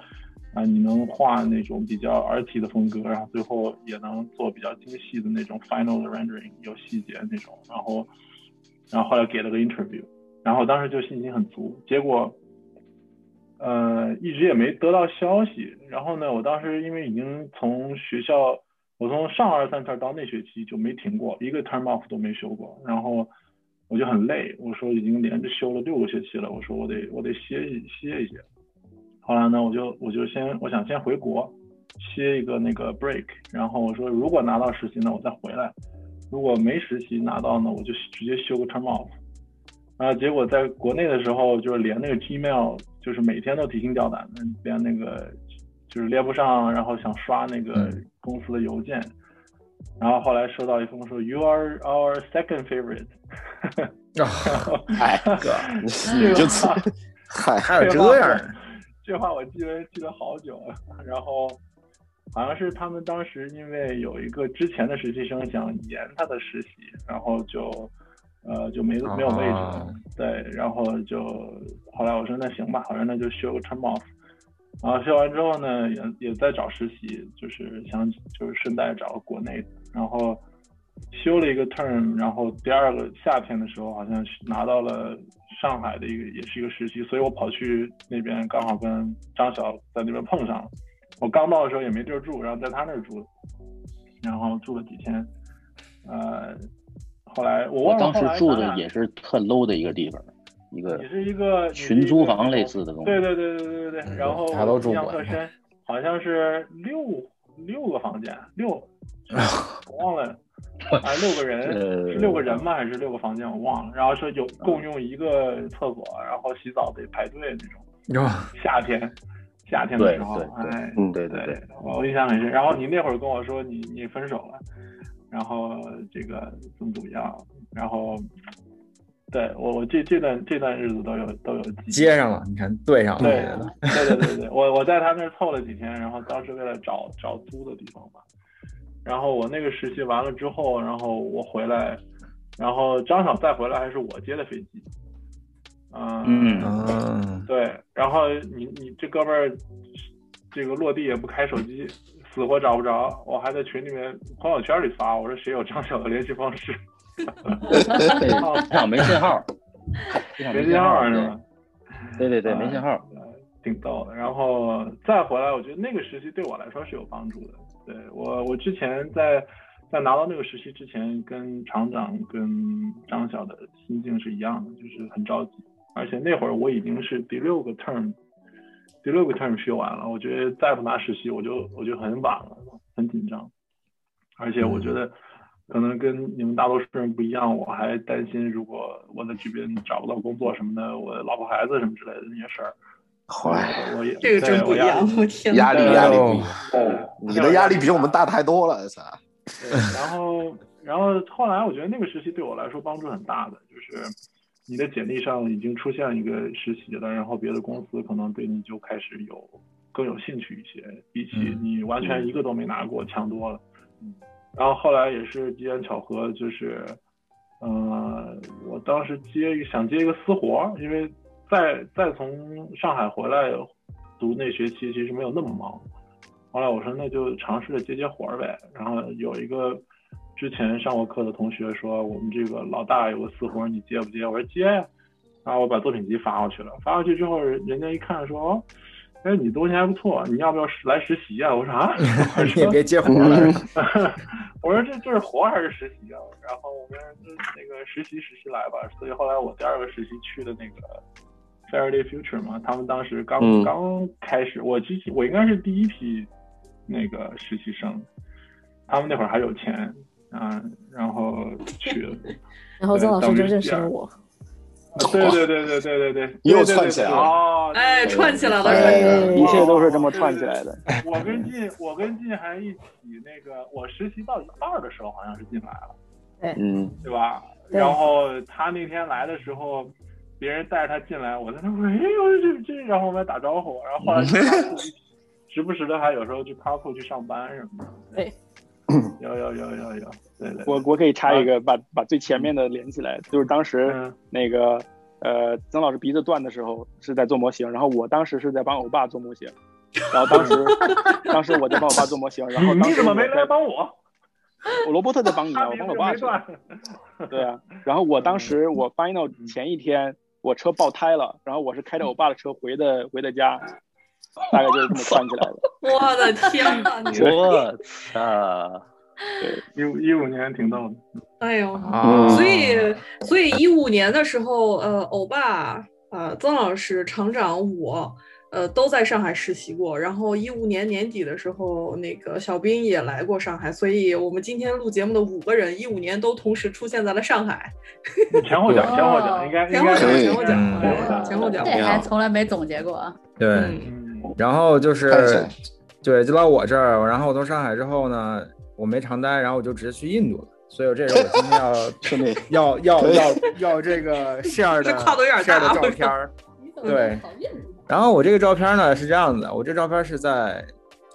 啊，你能画那种比较 RT 的风格，然后最后也能做比较精细的那种 final 的 rendering，有细节那种，然后，然后后来给了个 interview，然后当时就信心很足，结果，呃，一直也没得到消息。然后呢，我当时因为已经从学校，我从上二三 term 到那学期就没停过，一个 term off 都没修过，然后我就很累，我说已经连着休了六个学期了，我说我得我得歇一歇一歇。后来呢，我就我就先我想先回国，歇一个那个 break，然后我说如果拿到实习呢，我再回来；如果没实习拿到呢，我就直接休个 term off。啊，结果在国内的时候，就是连那个 Gmail，就是每天都提心吊胆的，连那个就是连不上，然后想刷那个公司的邮件，然后后来收到一封说 You are our second favorite。<laughs> 哎哥，你就嗨，还有这样。这话我记得记得好久了，<laughs> 然后好像是他们当时因为有一个之前的实习生想延他的实习，然后就呃就没没有位置了，对，然后就后来我说那行吧，好像那就修个 term off，然后修完之后呢也也在找实习，就是想就是顺带找个国内。的，然后休了一个 term，然后第二个夏天的时候，好像拿到了上海的一个也是一个实习，所以我跑去那边，刚好跟张晓在那边碰上了。我刚到的时候也没地儿住，然后在他那儿住，然后住了几天。呃，后来我我当时住的也是特 low 的一个地方，一个也是一个群租房类似的东西。对对对对对对对。然后印象特深，好像是六六个房间，六 <laughs> 我忘了。啊，六个人是六个人吗？还是六个房间？我忘了。然后说有共用一个厕所，然后洗澡得排队那种。夏天，夏天的时候，哎，嗯，对对对，我印象很深。然后你那会儿跟我说你你分手了，然后这个怎么怎么样？然后，对我我这这段这段日子都有都有接上了，你看对上了。对对对对对，我我在他那儿凑了几天，然后当时为了找找租的地方嘛。然后我那个实习完了之后，然后我回来，然后张晓再回来还是我接的飞机，嗯，对，然后你你这哥们儿，这个落地也不开手机，死活找不着，我还在群里面朋友圈里发，我说谁有张晓的联系方式？机场没信号，没信号是吧？对对对，没信号，挺逗的。然后再回来，我觉得那个实习对我来说是有帮助的。对我，我之前在在拿到那个实习之前，跟厂长跟张晓的心境是一样的，就是很着急。而且那会儿我已经是第六个 term，第六个 term 修完了，我觉得再不拿实习，我就我就很晚了，很紧张。而且我觉得可能跟你们大多数人不一样，我还担心如果我在这边找不到工作什么的，我老婆孩子什么之类的那些事儿。我也这个真不一样，我天，压力压力，你的压力比我们大太多了，啥？然后，然后后来我觉得那个实习对我来说帮助很大的，就是你的简历上已经出现一个实习了，然后别的公司可能对你就开始有更有兴趣一些，比起你完全一个都没拿过强多了。然后后来也是机缘巧合，就是，呃，我当时接一个想接一个私活，因为。再再从上海回来读那学期，其实没有那么忙。后来我说那就尝试着接接活儿呗。然后有一个之前上过课的同学说，我们这个老大有个私活，你接不接？我说接呀。然后我把作品集发过去了。发过去之后，人家一看说，哦，哎，你东西还不错，你要不要来实习啊？我说啊，<laughs> 你也别接活了。<laughs> 我说这这是活还是实习啊？然后我们那个实习实习来吧。所以后来我第二个实习去的那个。Faraday Future 嘛，他们当时刚刚开始，我其实我应该是第一批那个实习生，他们那会儿还有钱啊，然后去了，<laughs> 然后曾老师就认识了我，对对对对对对对，又串起来了，哎，串起来了，一切都是这么串起来的。我跟进，我跟进还一起那个，我实习到一半的时候好像是进来了，对，嗯，对吧？然后他那天来的时候。别人带着他进来，我在那说，哎呦，这这，然后我们还打招呼，然后后来时不时的还有时候去 carpool 去上班什么的。对，有有有有有，对对。我我可以插一个，把把最前面的连起来，就是当时那个呃，曾老师鼻子断的时候是在做模型，然后我当时是在帮欧巴做模型，然后当时 <laughs> 当时我在帮我爸做模型，然后你怎么没来帮我？我罗伯特在帮你啊，我帮我爸去。对啊，然后我当时我 final 前一天。我车爆胎了，然后我是开着我爸的车回的回的家，大概就是这么串起来的。<laughs> 我的天呐！我操！对，<laughs> 一一五年挺逗的。哎呦，所以所以一五年的时候，呃，欧巴，呃，曾老师、厂长，我。呃，都在上海实习过，然后一五年年底的时候，那个小兵也来过上海，所以我们今天录节目的五个人，一五年都同时出现在了上海。前后脚，前后脚，应该前后脚，前后脚，前后脚，这还从来没总结过。对，然后就是，对，就到我这儿，然后我从上海之后呢，我没长待，然后我就直接去印度了，所以这是我今天要 <laughs> 特别要要要要这个 share 的 share 的照片儿，<laughs> 对。然后我这个照片呢是这样子，我这照片是在，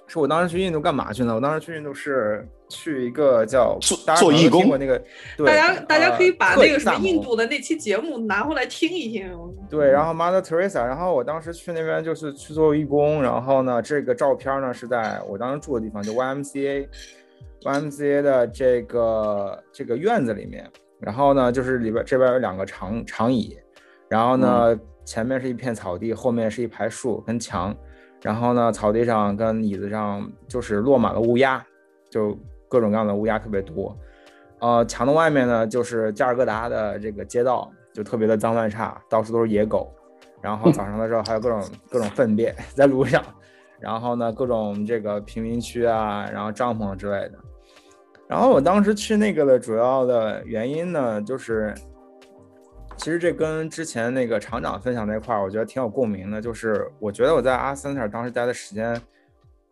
是我当时去印度干嘛去呢？我当时去印度是去一个叫做做义工。那个，大家大家可以把那个什么印度的那期节目拿回来听一听。对，然后 Mother Teresa，然后我当时去那边就是去做义工，然后呢，这个照片呢是在我当时住的地方，就 YMCA，YMCA 的这个这个院子里面，然后呢，就是里边这边有两个长长椅，然后呢，前面是一片草地，后面是一排树跟墙，然后呢，草地上跟椅子上就是落满了乌鸦，就各种各样的乌鸦特别多。呃，墙的外面呢，就是加尔各答的这个街道，就特别的脏乱差，到处都是野狗。然后早上的时候还有各种 <laughs> 各种粪便在路上，然后呢，各种这个贫民区啊，然后帐篷之类的。然后我当时去那个的主要的原因呢，就是其实这跟之前那个厂长分享那块儿，我觉得挺有共鸣的。就是我觉得我在阿森特当时待的时间，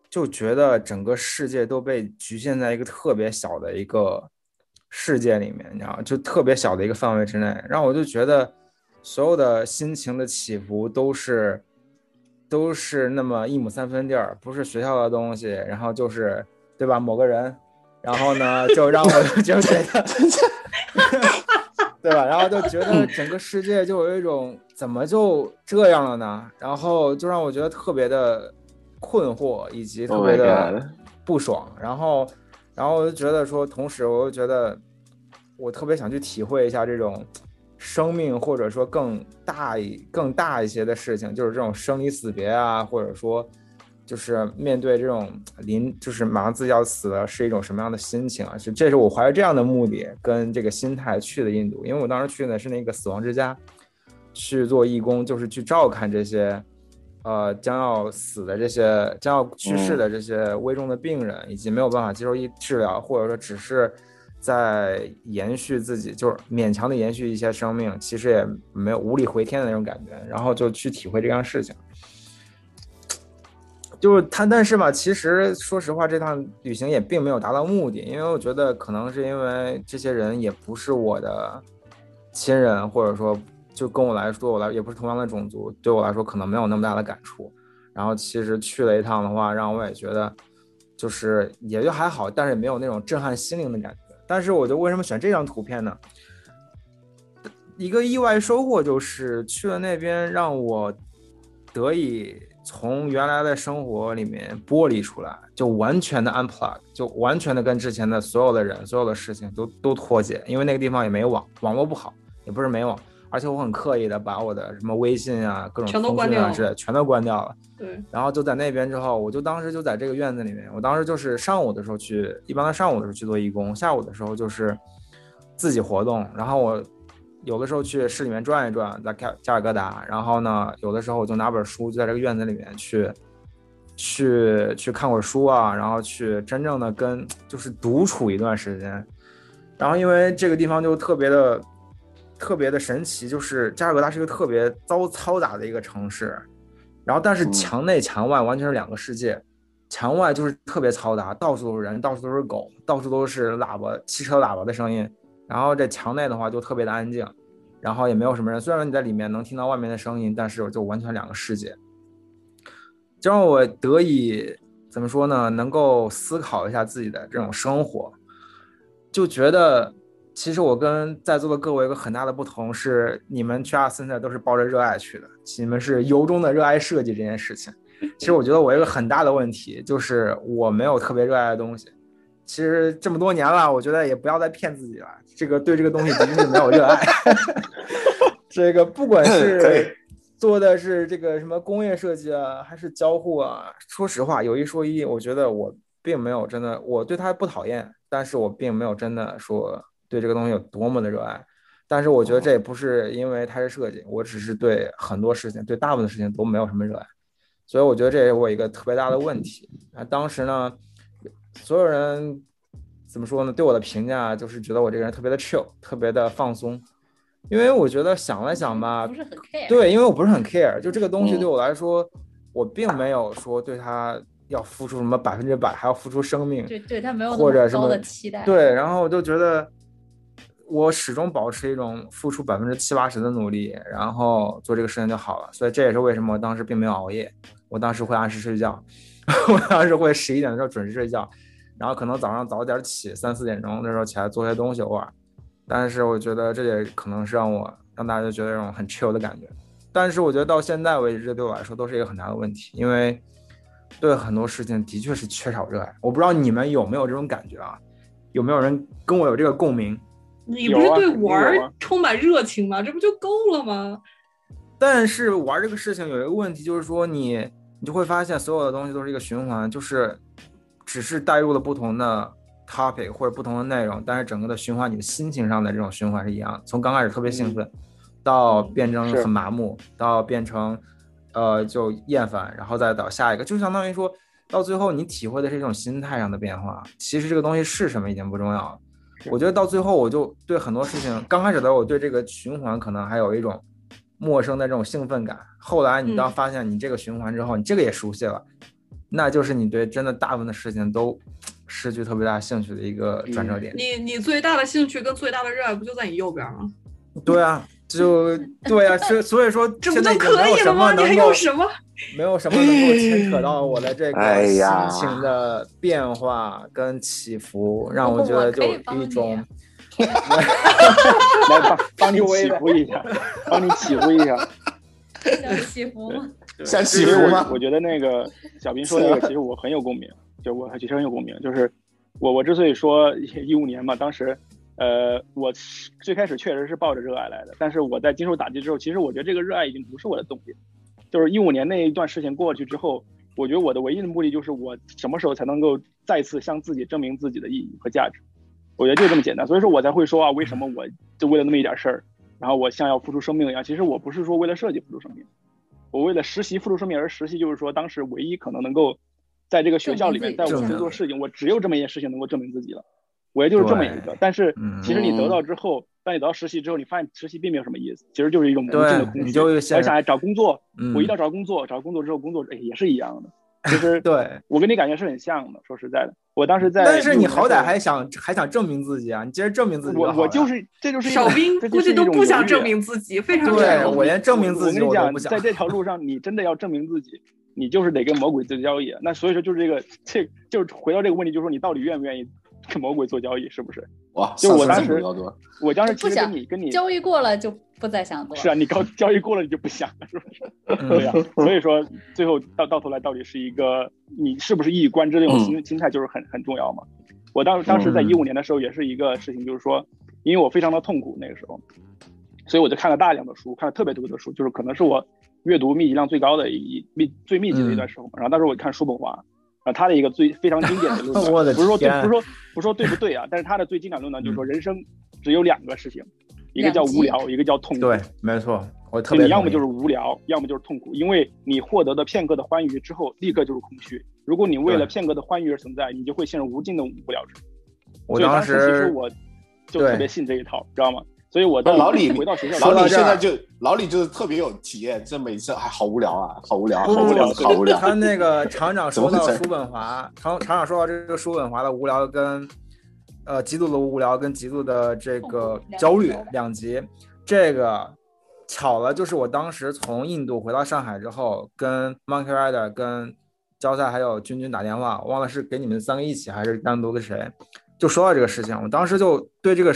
就觉得整个世界都被局限在一个特别小的一个世界里面，你知道就特别小的一个范围之内，让我就觉得所有的心情的起伏都是都是那么一亩三分地儿，不是学校的东西，然后就是对吧？某个人。然后呢，就让我就觉得，对吧？然后就觉得整个世界就有一种怎么就这样了呢？然后就让我觉得特别的困惑，以及特别的不爽。然后，然后我就觉得说，同时我又觉得我特别想去体会一下这种生命，或者说更大一更大一些的事情，就是这种生离死别啊，或者说。就是面对这种临，就是马上自己要死了，是一种什么样的心情啊？是，这是我怀着这样的目的跟这个心态去的印度，因为我当时去的是那个死亡之家，去做义工，就是去照看这些，呃，将要死的这些，将要去世的这些危重的病人，以及没有办法接受医治疗，或者说只是在延续自己，就是勉强的延续一些生命，其实也没有无力回天的那种感觉，然后就去体会这样事情。就是他，但是吧，其实说实话，这趟旅行也并没有达到目的，因为我觉得可能是因为这些人也不是我的亲人，或者说就跟我来说，我来也不是同样的种族，对我来说可能没有那么大的感触。然后其实去了一趟的话，让我也觉得就是也就还好，但是也没有那种震撼心灵的感觉。但是我就为什么选这张图片呢？一个意外收获就是去了那边，让我得以。从原来的生活里面剥离出来，就完全的 unplug，就完全的跟之前的所有的人、所有的事情都都脱节，因为那个地方也没网，网络不好，也不是没网，而且我很刻意的把我的什么微信啊、各种通讯啊之类，全都关掉了。对。然后就在那边之后，我就当时就在这个院子里面，我当时就是上午的时候去，一般的上午的时候去做义工，下午的时候就是自己活动，然后我。有的时候去市里面转一转，在加加尔各答，然后呢，有的时候我就拿本书，就在这个院子里面去，去去看会儿书啊，然后去真正的跟就是独处一段时间，然后因为这个地方就特别的特别的神奇，就是加尔各答是一个特别糟嘈杂的一个城市，然后但是墙内墙外完全是两个世界，墙外就是特别嘈杂，到处都是人，到处都是狗，到处都是喇叭汽车喇叭的声音。然后这墙内的话就特别的安静，然后也没有什么人。虽然你在里面能听到外面的声音，但是就完全两个世界。就让我得以怎么说呢？能够思考一下自己的这种生活，就觉得其实我跟在座的各位有个很大的不同是，你们去阿森纳都是抱着热爱去的，你们是由衷的热爱设计这件事情。其实我觉得我一个很大的问题就是我没有特别热爱的东西。其实这么多年了，我觉得也不要再骗自己了。这个对这个东西的确是没有热爱。<laughs> 这个不管是做的是这个什么工业设计啊，还是交互啊，说实话，有一说一，我觉得我并没有真的，我对它不讨厌，但是我并没有真的说对这个东西有多么的热爱。但是我觉得这也不是因为它是设计，我只是对很多事情，对大部分事情都没有什么热爱。所以我觉得这也是我一个特别大的问题。那当时呢？所有人怎么说呢？对我的评价就是觉得我这个人特别的 chill，特别的放松。因为我觉得想了想吧，不是很 care。对，因为我不是很 care，就这个东西对我来说，我并没有说对他要付出什么百分之百，还要付出生命，对对他没有或者什么的期待。对，然后我就觉得我始终保持一种付出百分之七八十的努力，然后做这个事情就好了。所以这也是为什么我当时并没有熬夜，我当时会按时睡觉，我当时会十一点的时候准时睡觉。然后可能早上早点起，三四点钟那时候起来做些东西偶尔，但是我觉得这也可能是让我让大家觉得这种很 chill 的感觉。但是我觉得到现在为止，这对我来说都是一个很大的问题，因为对很多事情的确是缺少热爱。我不知道你们有没有这种感觉啊？有没有人跟我有这个共鸣？你不是对玩充满热情吗？这不就够了吗？但是玩这个事情有一个问题，就是说你你就会发现所有的东西都是一个循环，就是只是带入了不同的 topic 或者不同的内容，但是整个的循环，你的心情上的这种循环是一样的。从刚开始特别兴奋，到变成很麻木，到变成呃就厌烦，然后再到下一个，就相当于说到最后你体会的是一种心态上的变化。其实这个东西是什么已经不重要了。我觉得到最后我就对很多事情，刚开始的时候我对这个循环可能还有一种。陌生的这种兴奋感，后来你当发现你这个循环之后，你这个也熟悉了，那就是你对真的大部分的事情都失去特别大兴趣的一个转折点。你你最大的兴趣跟最大的热爱不就在你右边吗？<laughs> 对啊，就对啊，所所以说 <laughs> 这不就可以了吗？你还有什么？<laughs> 没有什么能够牵扯到我的这个心情的变化跟起伏，让我觉得就一种。来帮帮你起伏一下，帮你起伏一下。想起伏吗？想起伏吗？我觉得那个 <laughs> 小斌说那个，其实我很有共鸣，就我其实很有共鸣。就是我我之所以说一五年嘛，当时呃，我最开始确实是抱着热爱来的，但是我在经受打击之后，其实我觉得这个热爱已经不是我的动力。就是一五年那一段事情过去之后，我觉得我的唯一的目的就是我什么时候才能够再次向自己证明自己的意义和价值。我觉得就这么简单，所以说我才会说啊，为什么我就为了那么一点事儿，然后我像要付出生命一样？其实我不是说为了设计付出生命，我为了实习付出生命而实习，就是说当时唯一可能能够在这个学校里面，在我去做事情，我只有这么一件事情能够证明自己了。我也就是这么一个。但是其实你得到之后，当你得到实习之后，你发现实习并没有什么意思，其实就是一种无尽的空虚。我想来找工作，我一到找工作，找工作之后工作哎也是一样的。其实 <laughs> 对我跟你感觉是很像的。说实在的，我当时在，但是你好歹还想还想证明自己啊！你接着证明自己。我我就是这就是小兵估计都不想证明自己，非常对我连证明自己我都不想。在这条路上，你真的要证明自己，你就是得跟魔鬼做交易。那所以说就是这个，这就是回到这个问题，就是说你到底愿不愿意跟魔鬼做交易，是不是？哇！就我当时，我当时其实跟你跟你交易过了就。不再想做是啊，你高交易过了你就不想了，是不是？对呀，所以说最后到到头来到底是一个你是不是一以贯之的这种心心态就是很很重要嘛。我当当时在一五年的时候也是一个事情，就是说因为我非常的痛苦那个时候，所以我就看了大量的书，看了特别多的书，就是可能是我阅读密集量最高的一密最密集的一段时候。然后当时我看叔本华，啊，他的一个最非常经典的论 <laughs> 断，不是说对，不是说不是说对不对啊，但是他的最经典论断就是说人生只有两个事情。一个叫无聊，一个叫痛苦。对，没错，我特别。你要么就是无聊，要么就是痛苦，因为你获得的片刻的欢愉之后，立刻就是空虚。如果你为了片刻的欢愉而存在，你就会陷入无尽的无聊之中。我当时其实我就特别信这一套，知道吗？所以我的老李回到学校，老李现在就老李就是特别有体验，这每次还好无聊啊，好无聊，好无聊，好无聊。他那个厂长 <laughs> 说到叔本华，厂厂长说到这个叔本华的无聊跟。呃，极度的无聊跟极度的这个焦虑两极，这个巧了，就是我当时从印度回到上海之后，跟 Monkey Rider、跟焦赛还有君君打电话，忘了是给你们三个一起还是单独的谁，就说到这个事情，我当时就对这个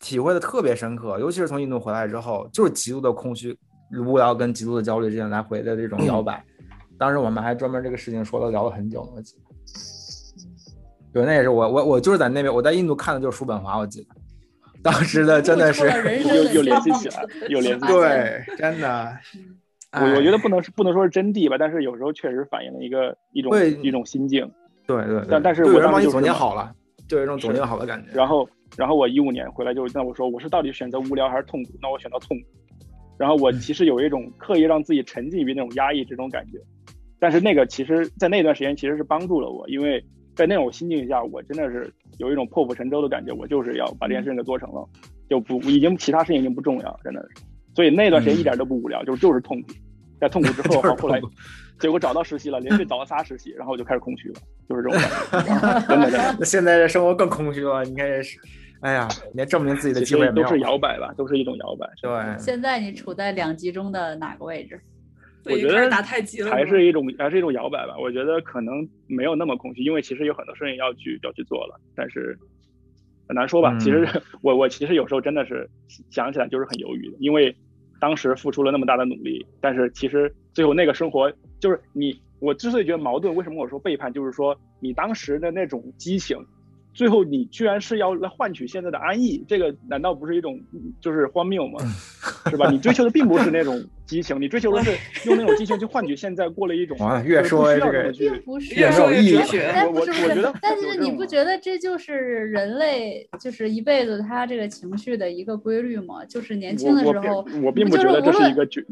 体会的特别深刻，尤其是从印度回来之后，就是极度的空虚、无聊跟极度的焦虑之间来回的这种摇摆。当时我们还专门这个事情说了聊了很久，我记得。对，那也是我我我就是在那边，我在印度看的就是叔本华，我记得，当时的真的是又又联系起来，又联系 <laughs> 对，真的，<laughs> 我我觉得不能是不能说是真谛吧，但是有时候确实反映了一个一种一种心境，对对，但但是我帮你总结好了，就有一种总结好的感觉。然后然后我一五年回来就那我说我是到底选择无聊还是痛苦？那我选择痛苦。然后我其实有一种 <laughs> 刻意让自己沉浸于那种压抑这种感觉，但是那个其实在那段时间其实是帮助了我，因为。在那种心境下，我真的是有一种破釜沉舟的感觉。我就是要把这件事情给做成了，就不已经其他事情已经不重要，真的是。所以那段时间一点都不无聊，就是就是痛苦。在痛苦之后，后来结果找到实习了，连续找了仨实习，然后我就开始空虚了，就是这种感觉。<laughs> 真的真现在的生活更空虚了，你看也是。哎呀，连证明自己的机会也没有。都是摇摆吧，都是一种摇摆。对。现在你处在两极中的哪个位置？我觉得打太极了，还是一种还是一种摇摆吧。我觉得可能没有那么空虚，因为其实有很多事情要去要去做了，但是很难说吧。其实 <laughs> 我我其实有时候真的是想起来就是很犹豫的，因为当时付出了那么大的努力，但是其实最后那个生活就是你我之所以觉得矛盾，为什么我说背叛，就是说你当时的那种激情。最后，你居然是要来换取现在的安逸，这个难道不是一种就是荒谬吗？是吧？你追求的并不是那种激情，你追求的是 <laughs> 用那种激情去换取现在过了一种啊，越说这个不是越说越哲学。我我觉得，但是你不觉得这就是人类就是一辈子他这个情绪的一个规律吗？就是年轻的时候，我并不觉得这是一个绝。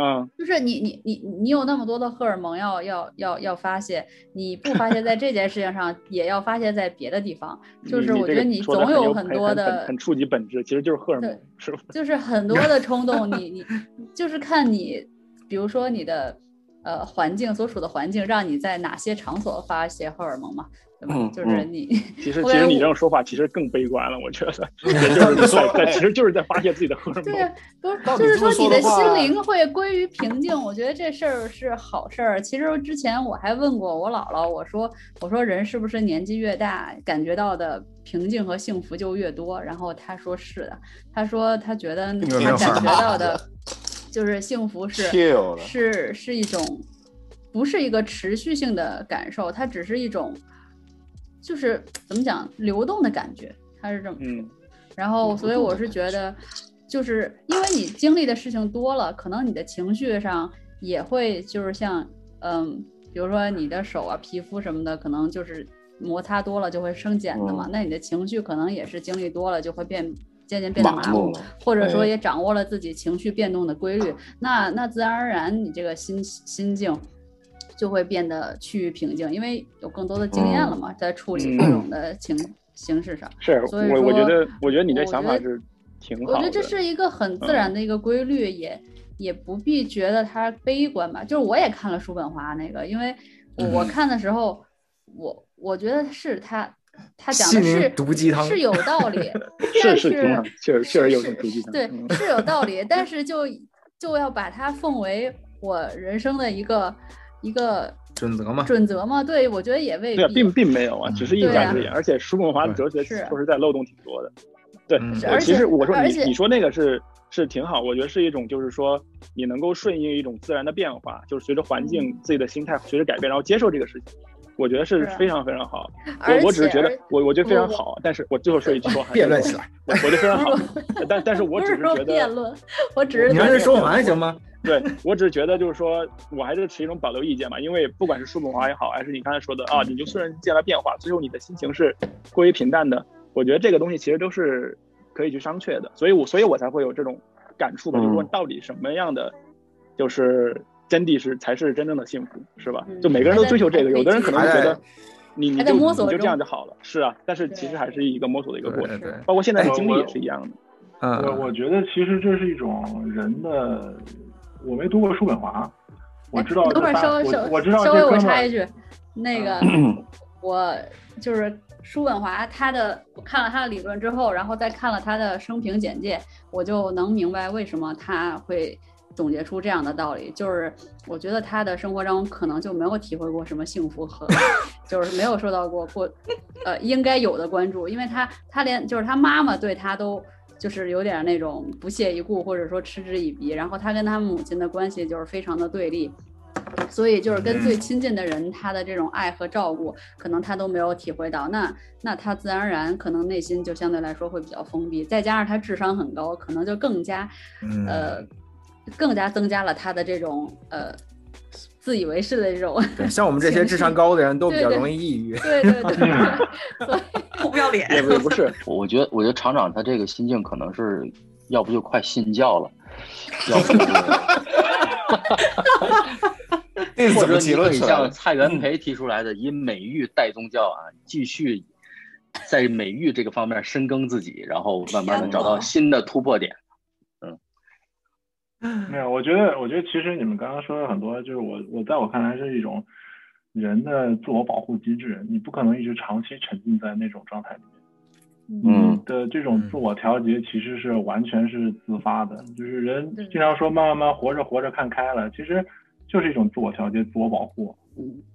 嗯，就是你你你你有那么多的荷尔蒙要要要要发泄，你不发泄在这件事情上，也要发泄在别的地方。就是我觉得你总有很多的很触及本质，其实就是荷尔蒙，是吧？<laughs> 就是很多的冲动，你你就是看你，比如说你的呃环境所处的环境，让你在哪些场所发泄荷尔蒙嘛。嗯，就是你。其实，<laughs> 其实你这种说法其实更悲观了，我觉得，<laughs> 就是在在，其实就是在发泄自己的荷尔蒙。对，不是，就是说你的心灵会归于平静。我觉得这事儿是好事儿。其实之前我还问过我姥姥，我说，我说人是不是年纪越大，感觉到的平静和幸福就越多？然后她说是的，她说她觉得她感觉到的，就是幸福是是是一种，不是一个持续性的感受，它只是一种。就是怎么讲流动的感觉，它是这么说。然后，所以我是觉得，就是因为你经历的事情多了，可能你的情绪上也会就是像，嗯，比如说你的手啊、皮肤什么的，可能就是摩擦多了就会生茧的嘛。那你的情绪可能也是经历多了就会变，渐渐变得麻木，或者说也掌握了自己情绪变动的规律。那那自然而然，你这个心心境。就会变得趋于平静，因为有更多的经验了嘛，在处理各种的情形式上。是，所以我我觉得，我觉得你这想法是挺好。我觉得这是一个很自然的一个规律，也也不必觉得它悲观吧。就是我也看了叔本华那个，因为我看的时候，我我觉得是他他讲的是毒鸡汤是有道理，<laughs> 是是确实确实有种毒鸡汤，对是有道理，但是就就要把它奉为我人生的一个。一个准则吗？准则吗？对，我觉得也未必，并并没有啊，只是一家之言。而且叔本华的哲学说实在漏洞挺多的。对，其实我说你你说那个是是挺好，我觉得是一种就是说你能够顺应一种自然的变化，就是随着环境自己的心态随着改变，然后接受这个事情，我觉得是非常非常好。我我只是觉得我我觉得非常好，但是我最后说一句话，辩论起来，<laughs> 我觉得非常好。<laughs> 但但是我只是觉得辩论，我只是你还是说完行吗？<laughs> 对我只是觉得，就是说我还是持一种保留意见嘛，因为不管是叔本华也好，还是你刚才说的啊，你就虽然见了变化，最后你的心情是过于平淡的，我觉得这个东西其实都是可以去商榷的，所以我所以我才会有这种感触吧，就是说到底什么样的就是真谛是才是真正的幸福，是吧？就每个人都追求这个，有的人可能觉得你你就你就这样就好了，是啊，但是其实还是一个摸索的一个过程，包括现在的经历也是一样的。我我觉得其实这是一种人的。我没读过叔本华，我知道。等会儿稍微稍我知道稍微我插一句，那个 <clears throat> 我就是叔本华，他的我看了他的理论之后，然后再看了他的生平简介，我就能明白为什么他会总结出这样的道理。就是我觉得他的生活中可能就没有体会过什么幸福和，<laughs> 就是没有受到过过呃应该有的关注，因为他他连就是他妈妈对他都。就是有点那种不屑一顾，或者说嗤之以鼻，然后他跟他母亲的关系就是非常的对立，所以就是跟最亲近的人，他的这种爱和照顾，可能他都没有体会到。那那他自然而然可能内心就相对来说会比较封闭，再加上他智商很高，可能就更加，呃，更加增加了他的这种呃。自以为是的这种，像我们这些智商高的人都比较容易抑郁。对对对，<laughs> 不要脸。也不是，<laughs> 我觉得，我觉得厂长他这个心境可能是要不就快信教了，<laughs> 要不就，或者你可以像蔡元培提出来的，以美育代宗教啊，继续在美育这个方面深耕自己，然后慢慢的找到新的突破点。<laughs> 没有，我觉得，我觉得其实你们刚刚说的很多，就是我，我在我看来是一种人的自我保护机制。你不可能一直长期沉浸在那种状态里面。嗯。的这种自我调节其实是完全是自发的，就是人经常说慢慢慢活着活着看开了，其实就是一种自我调节、自我保护，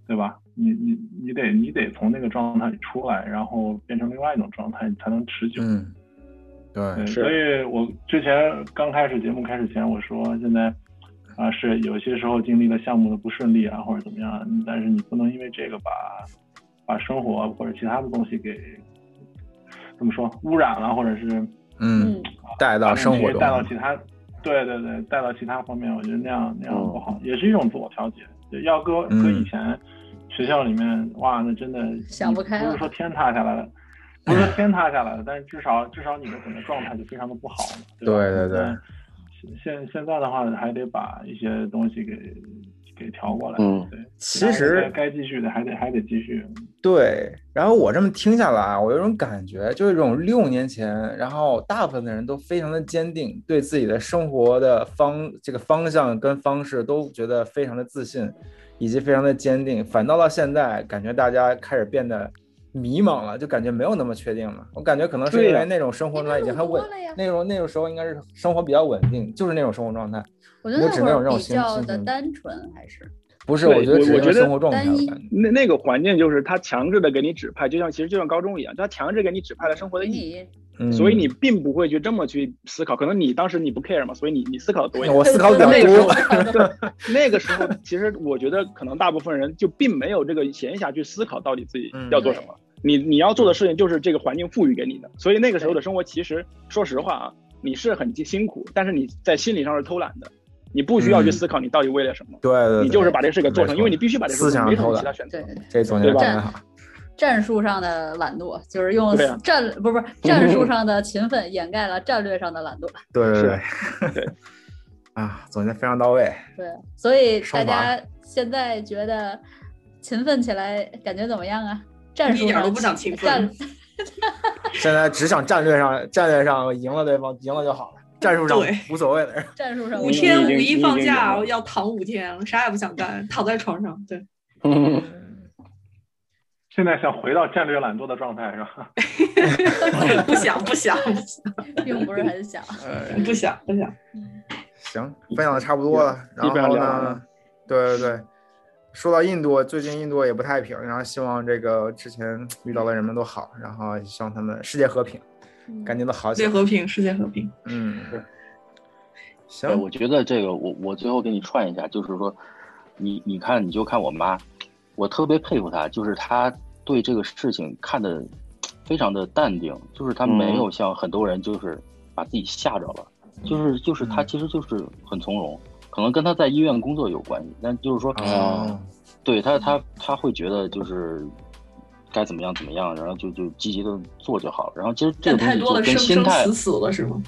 对吧？你你你得你得从那个状态里出来，然后变成另外一种状态，你才能持久。嗯。对，所以我之前刚开始节目开始前，我说现在啊，是有些时候经历了项目的不顺利啊，或者怎么样，但是你不能因为这个把把生活或者其他的东西给怎么说污染了，或者是嗯带到生活中，带到其他，对对对，带到其他方面，我觉得那样那样不好，也是一种自我调节。要搁搁以前学校里面，哇，那真的想不开，不是说天塌下来了，不是天塌下来了，但是至少至少你的整个状态就非常的不好了。对对对。现现在的话，还得把一些东西给给调过来。嗯，对，其实该继续的还得还得继续。对，然后我这么听下来啊，我有种感觉，就是这种六年前，然后大部分的人都非常的坚定，对自己的生活的方这个方向跟方式都觉得非常的自信，以及非常的坚定。反倒到现在，感觉大家开始变得。迷茫了，就感觉没有那么确定了。我感觉可能是因为那种生活状态已经很稳，那种那种时候应该是生活比较稳定，就是那种生活状态。我觉得那会儿比较的单纯，还是不是？我觉得我觉得生活状态那那个环境就是他强制的给你指派，就像其实就像高中一样，他强制给你指派了生活的意义，所以你并不会去这么去思考。可能你当时你不 care 嘛，所以你你思考的多一点。我思考比较多。<laughs> 那个时候其实我觉得可能大部分人就并没有这个闲暇去思考到底自己要做什么。你你要做的事情就是这个环境赋予给你的，所以那个时候的生活其实说实话啊，你是很辛苦，但是你在心理上是偷懒的，你不需要去思考你到底为了什么，对对，你就是把这个事给做成，因为你必须把这个事情没什么其他选择，这总结的好。战术上的懒惰就是用战不不是战术上的勤奋掩盖了战略上的懒惰，对对对对，<laughs> 啊，总结非常到位。对，所以大家现在觉得勤奋起来感觉怎么样啊？战术一点都不想勤奋，<laughs> 现在只想战略上，战略上赢了对方，赢了就好了。战术上无所谓的。战术上五天五一放假要躺五天，啥也不想干，躺在床上。对。<laughs> <laughs> 现在想回到战略懒惰的状态是吧？不想不想，并不是很想。不想不想。行，分享的差不多了，然后呢？对对对。说到印度，最近印度也不太平，然后希望这个之前遇到的人们都好，然后希望他们世界和平，赶紧都好起来。世界和平，世界和平。嗯，<laughs> 行。我觉得这个，我我最后给你串一下，就是说，你你看，你就看我妈，我特别佩服她，就是她对这个事情看的非常的淡定，就是她没有像很多人就是把自己吓着了，就是就是她其实就是很从容。可能跟他在医院工作有关系，但就是说，对他，他他会觉得就是该怎么样怎么样，然后就就积极的做就好了。然后其实这个东西就跟心态死死了是吗？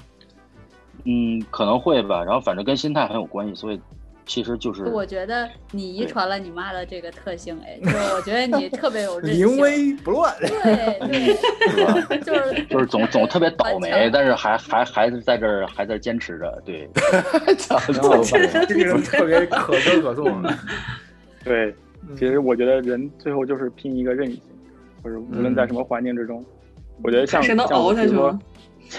嗯，可能会吧。然后反正跟心态很有关系，所以。其实就是，我觉得你遗传了你妈的这个特性，哎，就是我觉得你 <laughs> 特别有韧性，临危不乱，对对，就是 <laughs> 就是总总特别倒霉，但是还还还是在这儿还在坚持着，对，<laughs> 这个人特别可歌可颂。对，其实我觉得人最后就是拼一个韧性，就是无论在什么环境之中，我觉得像像比如说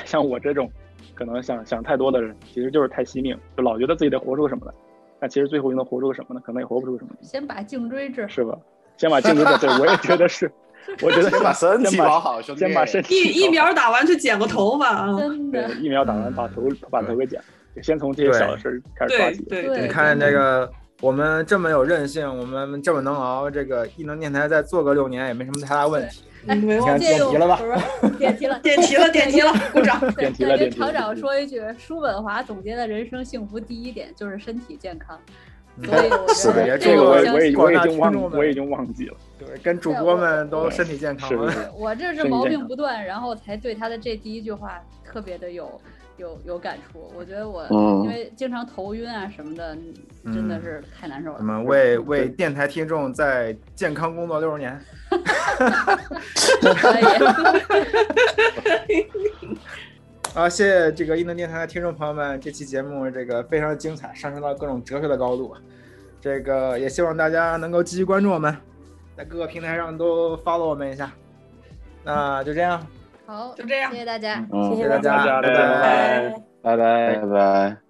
像我这种可能想想太多的人，其实就是太惜命，就老觉得自己得活出什么来。那其实最后又能活出个什么呢？可能也活不出什么。先把颈椎治是吧？先把颈椎治，对，我也觉得是。<laughs> 我觉得先把身体保好，兄弟。先把身体。疫疫苗打完去剪个头发啊！真的。疫苗打完把头把头给剪，先从这些小的事开始抓起。对对。你看这个，我们这么有韧性，我们这么能熬，这个异能电台再做个六年也没什么太大问题。没忘记点题了吧？点题 <laughs> 了，点题了，<laughs> 点题了，鼓掌！点题了，点厂长说一句：叔本华总结的人生幸福第一点就是身体健康。所以是的，这个我我已我已经忘我已经忘记了。对，跟主播们都身体健康。我这是毛病不断，然后才对他的这第一句话特别的有有有感触。我觉得我因为经常头晕啊什么的，真的是太难受了。我们为为电台听众在健康工作六十年。可以。好，谢谢这个异能电台的听众朋友们，这期节目这个非常精彩，上升到各种哲学的高度。这个也希望大家能够继续关注我们，在各个平台上都 follow 我们一下。那就这样，好，就这样，谢谢大家，谢谢大家，拜拜，拜拜，拜拜。